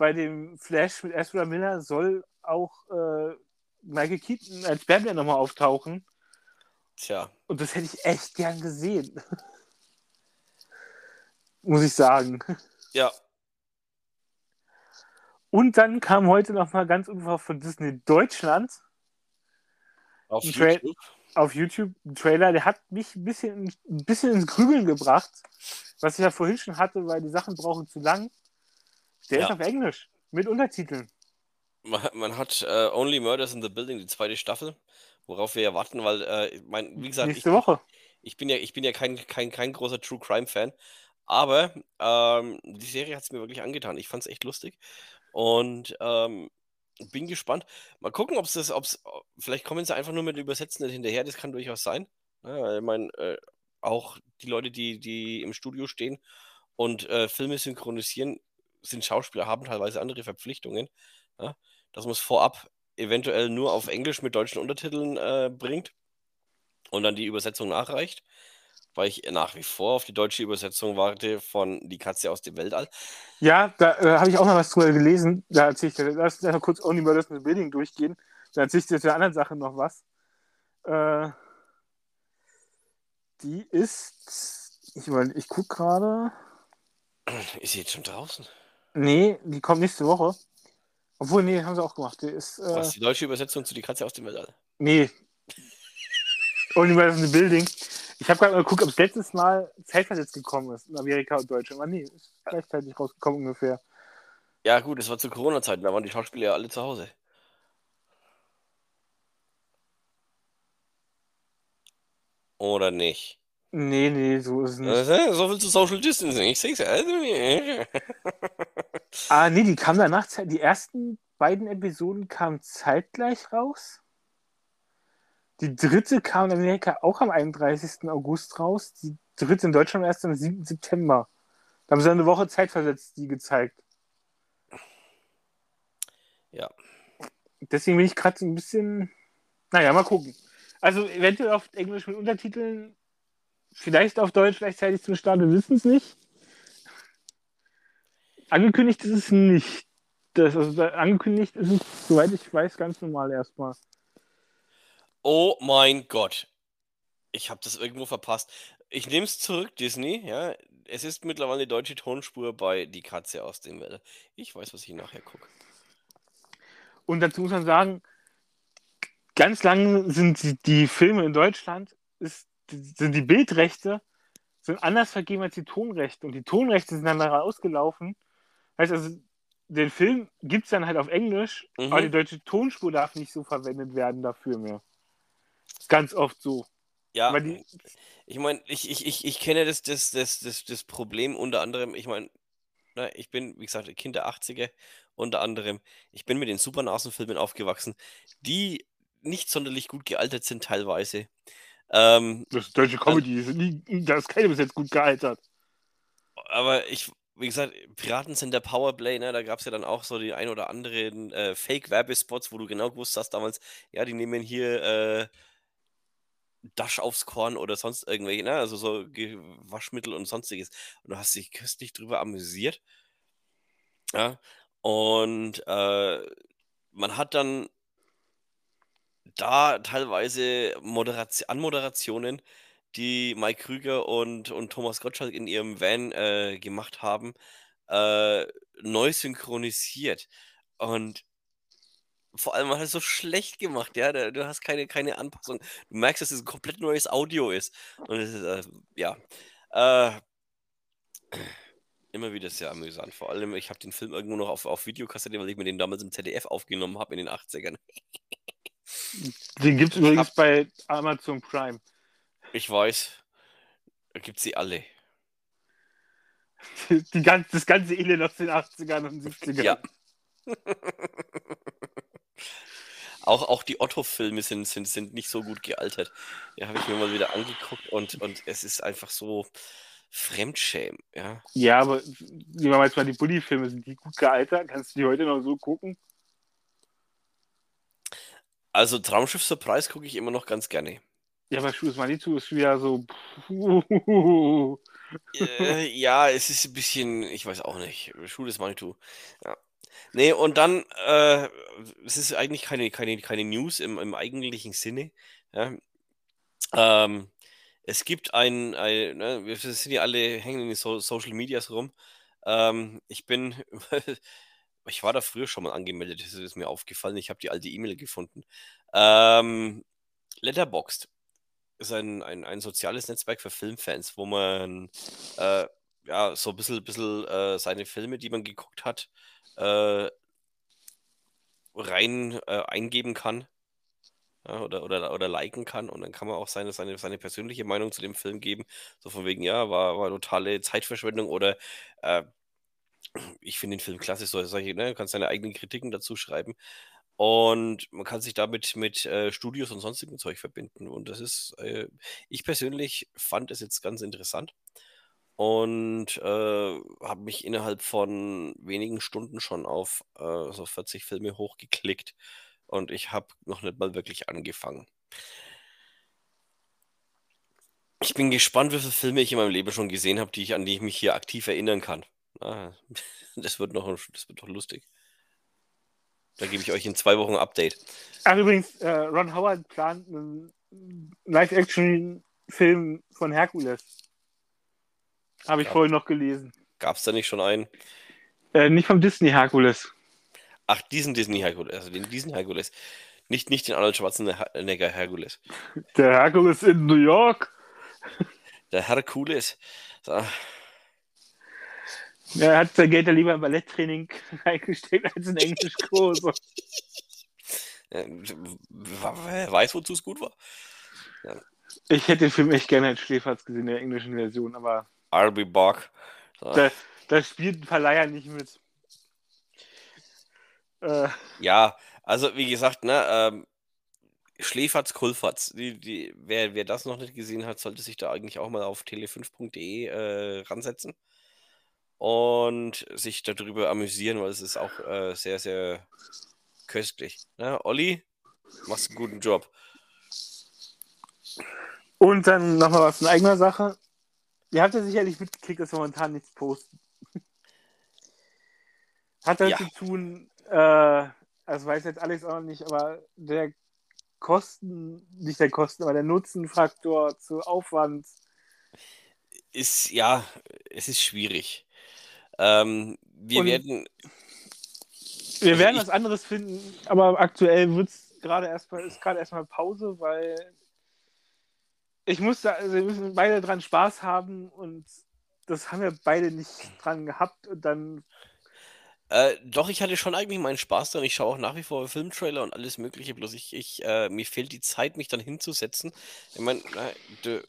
bei dem Flash mit Ezra Miller soll auch äh, Michael Keaton als Batman nochmal auftauchen. Tja, Und das hätte ich echt gern gesehen. Muss ich sagen. ja. Und dann kam heute nochmal ganz unverhofft von Disney Deutschland Auf YouTube. auf YouTube ein Trailer, der hat mich ein bisschen, ein bisschen ins Grübeln gebracht, was ich ja vorhin schon hatte, weil die Sachen brauchen zu lang. Der Ja. ist auf Englisch mit Untertiteln. Man, hat- man hat äh, Only Murders in the Building, die zweite Staffel, worauf wir ja warten, weil, äh, mein, wie gesagt, ich, Nächste Woche. ich bin ja, ich bin ja kein, kein, kein großer True Crime Fan, aber ähm, die Serie hat es mir wirklich angetan. Ich fand es echt lustig und ähm, bin gespannt. Mal gucken, ob es das, ob's, vielleicht kommen sie einfach nur mit Übersetzen nicht hinterher, das kann durchaus sein. Ja, weil ich meine, äh, auch die Leute, die, die im Studio stehen und äh, Filme synchronisieren, sind Schauspieler, haben teilweise andere Verpflichtungen. Ja, dass man es vorab eventuell nur auf Englisch mit deutschen Untertiteln äh, bringt und dann die Übersetzung nachreicht, weil ich nach wie vor auf die deutsche Übersetzung warte von Die Katze aus dem Weltall. Ja, da äh, habe ich auch noch was drüber gelesen. Da erzähle ich dir, lass uns kurz Only Murders in the Building durchgehen. Da erzähle ich dir zu der anderen Sache noch was. Äh, die ist, ich, überle- ich gucke gerade. Ist sie jetzt schon draußen? Nee, die kommt nächste Woche. Obwohl, nee, haben sie auch gemacht. Die ist, äh, Was die deutsche Übersetzung zu Die Katze aus dem Weltall? Nee. Only Murders in the Building. Ich habe gerade mal geguckt, ob es letztes Mal zeitversetzt gekommen ist in Amerika und Deutschland. Aber nee, ist gleichzeitig rausgekommen ungefähr. Ja, gut, das war zu Corona-Zeiten, da waren die Schauspieler ja alle zu Hause. Oder nicht? Nee, nee, so ist es nicht. Also, so viel zu Social Distancing. Ich sehe Also, Ah, nee, die kamen danach, die ersten beiden Episoden kamen zeitgleich raus. Die dritte kam in Amerika auch am 31. August raus. Die dritte in Deutschland erst am 7. September. Da haben sie eine Woche Zeit versetzt, die gezeigt. ja. Deswegen bin ich gerade so ein bisschen. Naja, mal gucken. Also eventuell auf Englisch mit Untertiteln, vielleicht auf Deutsch gleichzeitig zum Start, wir wissen es nicht. Angekündigt ist es nicht. Das, also angekündigt ist es, soweit ich weiß, ganz normal erstmal. Oh mein Gott. Ich habe das irgendwo verpasst. Ich nehme es zurück, Disney. Ja, es ist mittlerweile eine deutsche Tonspur bei Die Katze aus dem Weltall. Ich weiß, was ich nachher gucke. Und dazu muss man sagen, ganz lange sind die, die Filme in Deutschland, ist, sind die Bildrechte sind anders vergeben als die Tonrechte. Und die Tonrechte sind dann nachher ausgelaufen. Heißt also, den Film gibt es dann halt auf Englisch, Mhm. aber die deutsche Tonspur darf nicht so verwendet werden dafür mehr. Ganz oft so. Ja, die, ich meine, ich, ich, ich, ich kenne das, das, das, das, das Problem unter anderem, ich meine, ne, ich bin, wie gesagt, Kind der 80er, unter anderem, ich bin mit den Supernasenfilmen aufgewachsen, die nicht sonderlich gut gealtert sind teilweise. Ähm, das ist deutsche Comedy, ist nie- da ist keine bis jetzt gut gealtert. aber ich, wie gesagt, Piraten sind der Powerplay, ne? Da gab es ja dann auch so die ein oder anderen äh, Fake-Werbespots, wo du genau gewusst hast damals, ja, die nehmen hier äh, Dash aufs Korn oder sonst irgendwelche, ne? Also so Waschmittel und sonstiges. Und du hast dich köstlich drüber amüsiert. Ja. Und äh, man hat dann da teilweise Moderation, Anmoderationen, die Mike Krüger und, und Thomas Gottschalk in ihrem Van äh, gemacht haben, äh, neu synchronisiert. Und vor allem halt so schlecht gemacht, ja. Du hast keine, keine Anpassung. Du merkst, dass es ein komplett neues Audio ist. Und es ist, äh, ja. Äh, immer wieder sehr amüsant. Vor allem, ich habe den Film irgendwo noch auf, auf Videokassette, weil ich mir den damals im ZDF aufgenommen habe in den 80ern. Den gibt es übrigens hab- bei Amazon Prime. Ich weiß, da gibt sie alle. Die ganz, das ganze Elend aus den 80ern und 70ern. Ja. auch, auch die Otto-Filme sind, sind, sind nicht so gut gealtert. Die habe ich mir mal wieder angeguckt und, und es ist einfach so Fremdschämen. Ja? Ja, aber nehmen wir mal jetzt mal die Bully-Filme, sind die gut gealtert? Kannst du die heute noch so gucken? Also Traumschiff Surprise gucke ich immer noch ganz gerne. Ja, aber Schuss Manitou ist wieder so. äh, ja, es ist ein bisschen, ich weiß auch nicht. Ist Manitou. Ja. Nee, und dann, äh, es ist eigentlich keine, keine, keine News im, im eigentlichen Sinne. Ja. Ähm, es gibt ein, ein ne, wir sind ja alle hängen in den so Social Medias rum. Ähm, ich bin, ich war da früher schon mal angemeldet, das ist mir aufgefallen. Ich habe die alte E-Mail gefunden. Ähm, Letterboxd ist ein, ein, ein soziales Netzwerk für Filmfans, wo man äh, ja so ein bisschen, bisschen äh, seine Filme, die man geguckt hat, äh, rein äh, eingeben kann ja, oder, oder, oder liken kann und dann kann man auch seine, seine, seine persönliche Meinung zu dem Film geben. So von wegen, ja, war, war totale Zeitverschwendung oder äh, ich finde den Film klasse, so, solche, ne, du kannst deine eigenen Kritiken dazu schreiben. Und man kann sich damit mit äh, Studios und sonstigem Zeug verbinden. Und das ist, äh, ich persönlich fand es jetzt ganz interessant und äh, habe mich innerhalb von wenigen Stunden schon auf äh, so 40 Filme hochgeklickt. Und ich habe noch nicht mal wirklich angefangen. Ich bin gespannt, wie viele Filme ich in meinem Leben schon gesehen habe, die ich, an die ich mich hier aktiv erinnern kann. Ah, das wird noch, das wird noch lustig. Da gebe ich euch in zwei Wochen ein Update. Ach, übrigens, äh, Ron Howard plant einen Live-Action-Film von Herkules. Habe ich Ja. vorhin noch gelesen. Gab es da nicht schon einen? Äh, nicht vom Disney Herkules. Ach, diesen Disney Herkules, also den, diesen Herkules. Nicht, nicht den Arnold Schwarzenegger Herkules. Der Herkules in New York. Der Herkules. So, Er hat sein Geld ja lieber im Balletttraining eingesteckt als in Englischkurse. äh, wer weiß, wozu es gut war. Ich hätte den Film echt gerne als Schläferz gesehen in der englischen Version, aber I'll be back. So. da, da spielt ein Verleiher nicht mit. Äh, Ja, also wie gesagt, ne, ähm, Schläferz, Kulfatz. Die, die, wer, wer das noch nicht gesehen hat, sollte sich da eigentlich auch mal auf tele5.de äh, ransetzen und sich darüber amüsieren, weil es ist auch äh, sehr, sehr köstlich. Ne? Olli, machst einen guten Job. und dann nochmal was in eigener Sache. Ihr habt ja sicherlich mitgekriegt, dass wir momentan nichts posten. Hat das Ja. zu tun, äh, also weiß jetzt Alex auch noch nicht, aber der Kosten, nicht der Kosten, aber der Nutzenfaktor zu Aufwand. Ist, ja, es ist schwierig. Ähm, wir Und- werden, Wir Also werden was anderes finden, aber aktuell wird's gerade erstmal, ist gerade erstmal Pause, weil ich musste, also wir müssen beide dran Spaß haben und das haben wir beide nicht dran gehabt und dann Äh, doch, ich hatte schon eigentlich meinen Spaß dran. Ich schaue auch nach wie vor Filmtrailer und alles Mögliche. Bloß ich, ich äh, mir fehlt die Zeit, mich dann hinzusetzen. Ich meine, du,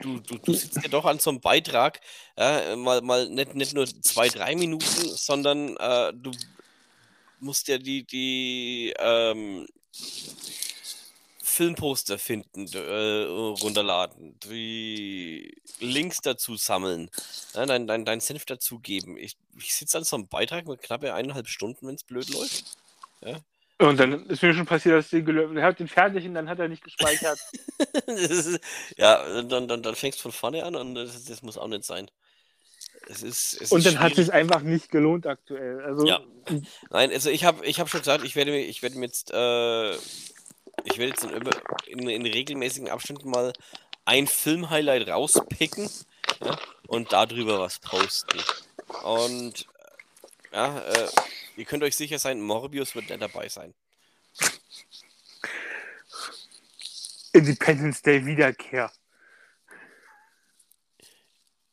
du, du, du sitzt ja doch an so einem Beitrag, äh, mal, mal nicht, nicht nur zwei, drei Minuten, sondern äh, du musst ja die, die ähm, Filmposter finden, äh, runterladen, die Links dazu sammeln, ja, dein, dein, dein Senf dazugeben. Ich, ich sitze an so einem Beitrag mit knappe eineinhalb Stunden, wenn es blöd läuft. und dann ist mir schon passiert, dass er hat den fertig und dann hat er nicht gespeichert. Ist, ja, dann, dann, dann fängst du von vorne an und das, das muss auch nicht sein. Es ist, es und dann hat es schwierig. sich einfach nicht gelohnt aktuell. Also Ja. Nein, also ich habe ich hab schon gesagt, ich werde mir, ich werde mir jetzt, äh, ich werde jetzt in, in, in regelmäßigen Abständen mal ein Film-Highlight rauspicken ja, und darüber was posten. Und ja, äh, ihr könnt euch sicher sein, Morbius wird nicht dabei sein. Independence Day Wiederkehr.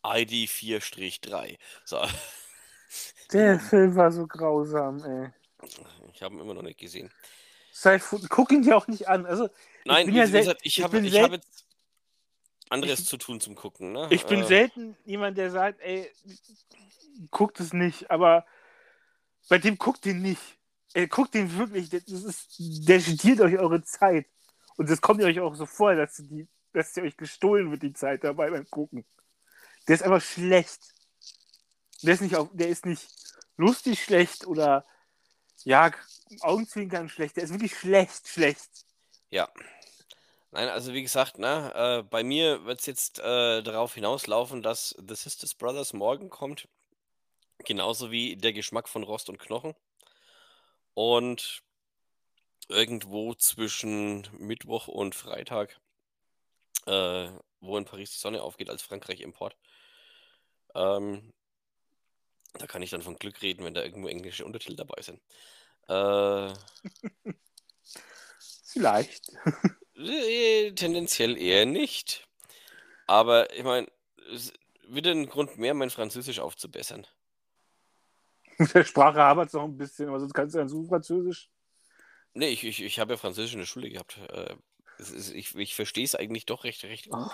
ID 4-3. So. Der Film war so grausam, ey. Ich habe ihn immer noch nicht gesehen. Sei, guck ihn dir auch nicht an. Also, Nein, bin wie ja gesagt, ich, ich habe bin ich habe jetzt anderes Ich- zu tun zum Gucken. Ne? ich bin Äh, selten jemand, der sagt, ey, guckt es nicht, aber bei dem guckt den nicht. Ey, guckt den wirklich, das ist, der stiehlt euch eure Zeit. Und das kommt euch auch so vor, dass, die, dass ihr euch gestohlen wird, die Zeit dabei beim Gucken. Der ist einfach schlecht. Der ist nicht, auf, der ist nicht lustig schlecht oder ja, Augenzwinkern schlecht. Der ist wirklich schlecht, schlecht. Ja. Nein, also wie gesagt, ne, äh, bei mir wird es jetzt äh, darauf hinauslaufen, dass The Sisters Brothers morgen kommt. Genauso wie der Geschmack von Rost und Knochen. Und irgendwo zwischen Mittwoch und Freitag, äh, wo in Paris die Sonne aufgeht als Frankreich-Import. Ähm, da kann ich dann von Glück reden, wenn da irgendwo englische Untertitel dabei sind. Äh, Vielleicht. Äh, Tendenziell eher nicht. Aber ich meine, es wieder ein Grund mehr, mein Französisch aufzubessern. Mit der Sprache habert es noch ein bisschen, aber sonst kannst du dann so Französisch. Nee, ich, ich, ich habe ja Französisch in der Schule gehabt. Äh, ist, ich ich verstehe es eigentlich doch recht, recht gut.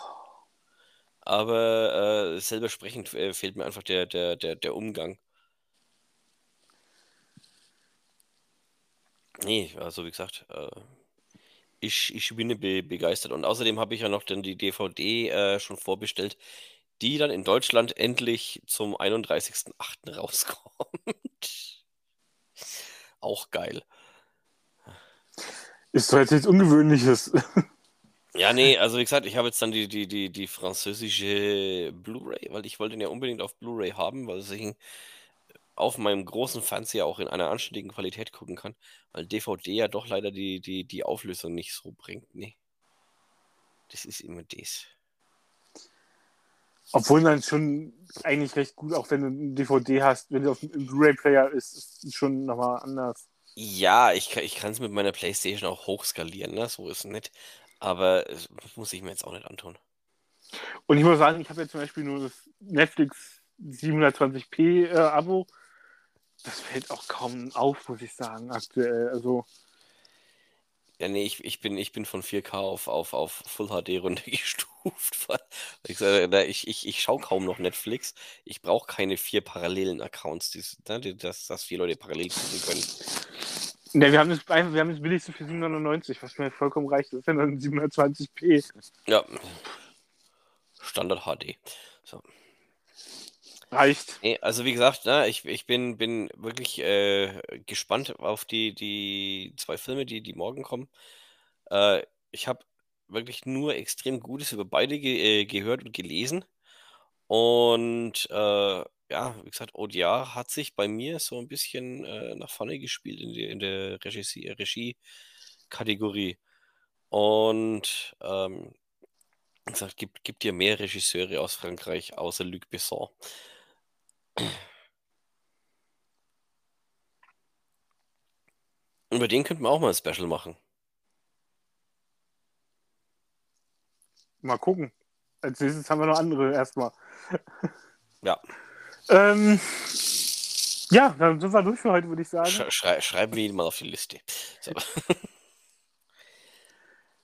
Aber äh, selber sprechend äh, fehlt mir einfach der, der, der, der Umgang. Nee, also wie gesagt, äh, ich, ich bin be begeistert. Und außerdem habe ich ja noch dann die DVD äh, schon vorbestellt, die dann in Deutschland endlich zum 31.08. rauskommt. Auch geil. Ist doch jetzt nichts Ungewöhnliches. Ja, nee, also wie gesagt, ich habe jetzt dann die, die, die, die französische Blu-ray, weil ich wollte ihn ja unbedingt auf Blu-ray haben, weil ich ihn auf meinem großen Fernseher auch in einer anständigen Qualität gucken kann, weil DVD ja doch leider die, die, die Auflösung nicht so bringt. Nee. Das ist immer das. Obwohl dann schon eigentlich recht gut, auch wenn du eine DVD hast, wenn du auf einem Blu-ray-Player ist, ist es schon nochmal anders. Ja, ich, kann- ich kann es mit meiner Playstation auch hochskalieren, ne? So ist es nicht. Aber es muss ich mir jetzt auch nicht antun. Und ich muss sagen, ich habe ja zum Beispiel nur das Netflix 720p äh, Abo. Das fällt auch kaum auf, muss ich sagen, aktuell. Also, Ja, nee, ich, ich bin, ich bin von 4K auf, auf, auf Full HD runtergestuft. Ich, sage, ich, ich, ich schaue kaum noch Netflix. Ich brauche keine vier parallelen Accounts, die, ne, dass, dass vier Leute parallel gucken können. ne, wir haben das, einfach- wir haben das billigste für 799, was mir vollkommen reicht. Das ja dann 720p. Ja. Standard HD. So. Reicht. Nee, also wie gesagt, ne, ich, ich bin, bin wirklich äh, gespannt auf die, die zwei Filme, die, die morgen kommen. Äh, ich habe wirklich nur extrem Gutes über beide ge äh, gehört und gelesen. Und äh, ja, wie gesagt, Odia hat sich bei mir so ein bisschen äh, nach vorne gespielt in, die, in der Regie- Regie-Kategorie. Und ähm, wie gesagt, gibt, gibt ja mehr Regisseure aus Frankreich außer Luc Besson. Über den könnten wir auch mal ein Special machen. Mal gucken. Als nächstes haben wir noch andere erstmal. Ja, Ähm, ja, dann sind wir durch für heute, würde ich sagen. sch schrei schreiben wir ihn mal auf die Liste. So.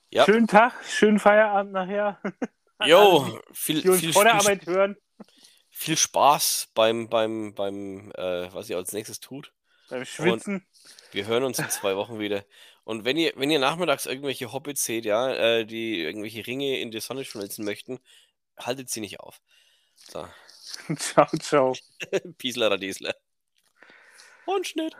ja, Schönen Tag, schönen Feierabend nachher. jo, viel, Die uns viel, vor der Arbeit hören. Viel Spaß beim, beim, beim äh, was ihr als nächstes tut. Beim Schwitzen. Wir hören uns in zwei Wochen wieder. Und wenn ihr, wenn ihr nachmittags irgendwelche Hobbits seht, ja, äh, die irgendwelche Ringe in die Sonne schmelzen möchten, haltet sie nicht auf. So, ciao, ciao. Piesler Radiesler. Und Schnitt.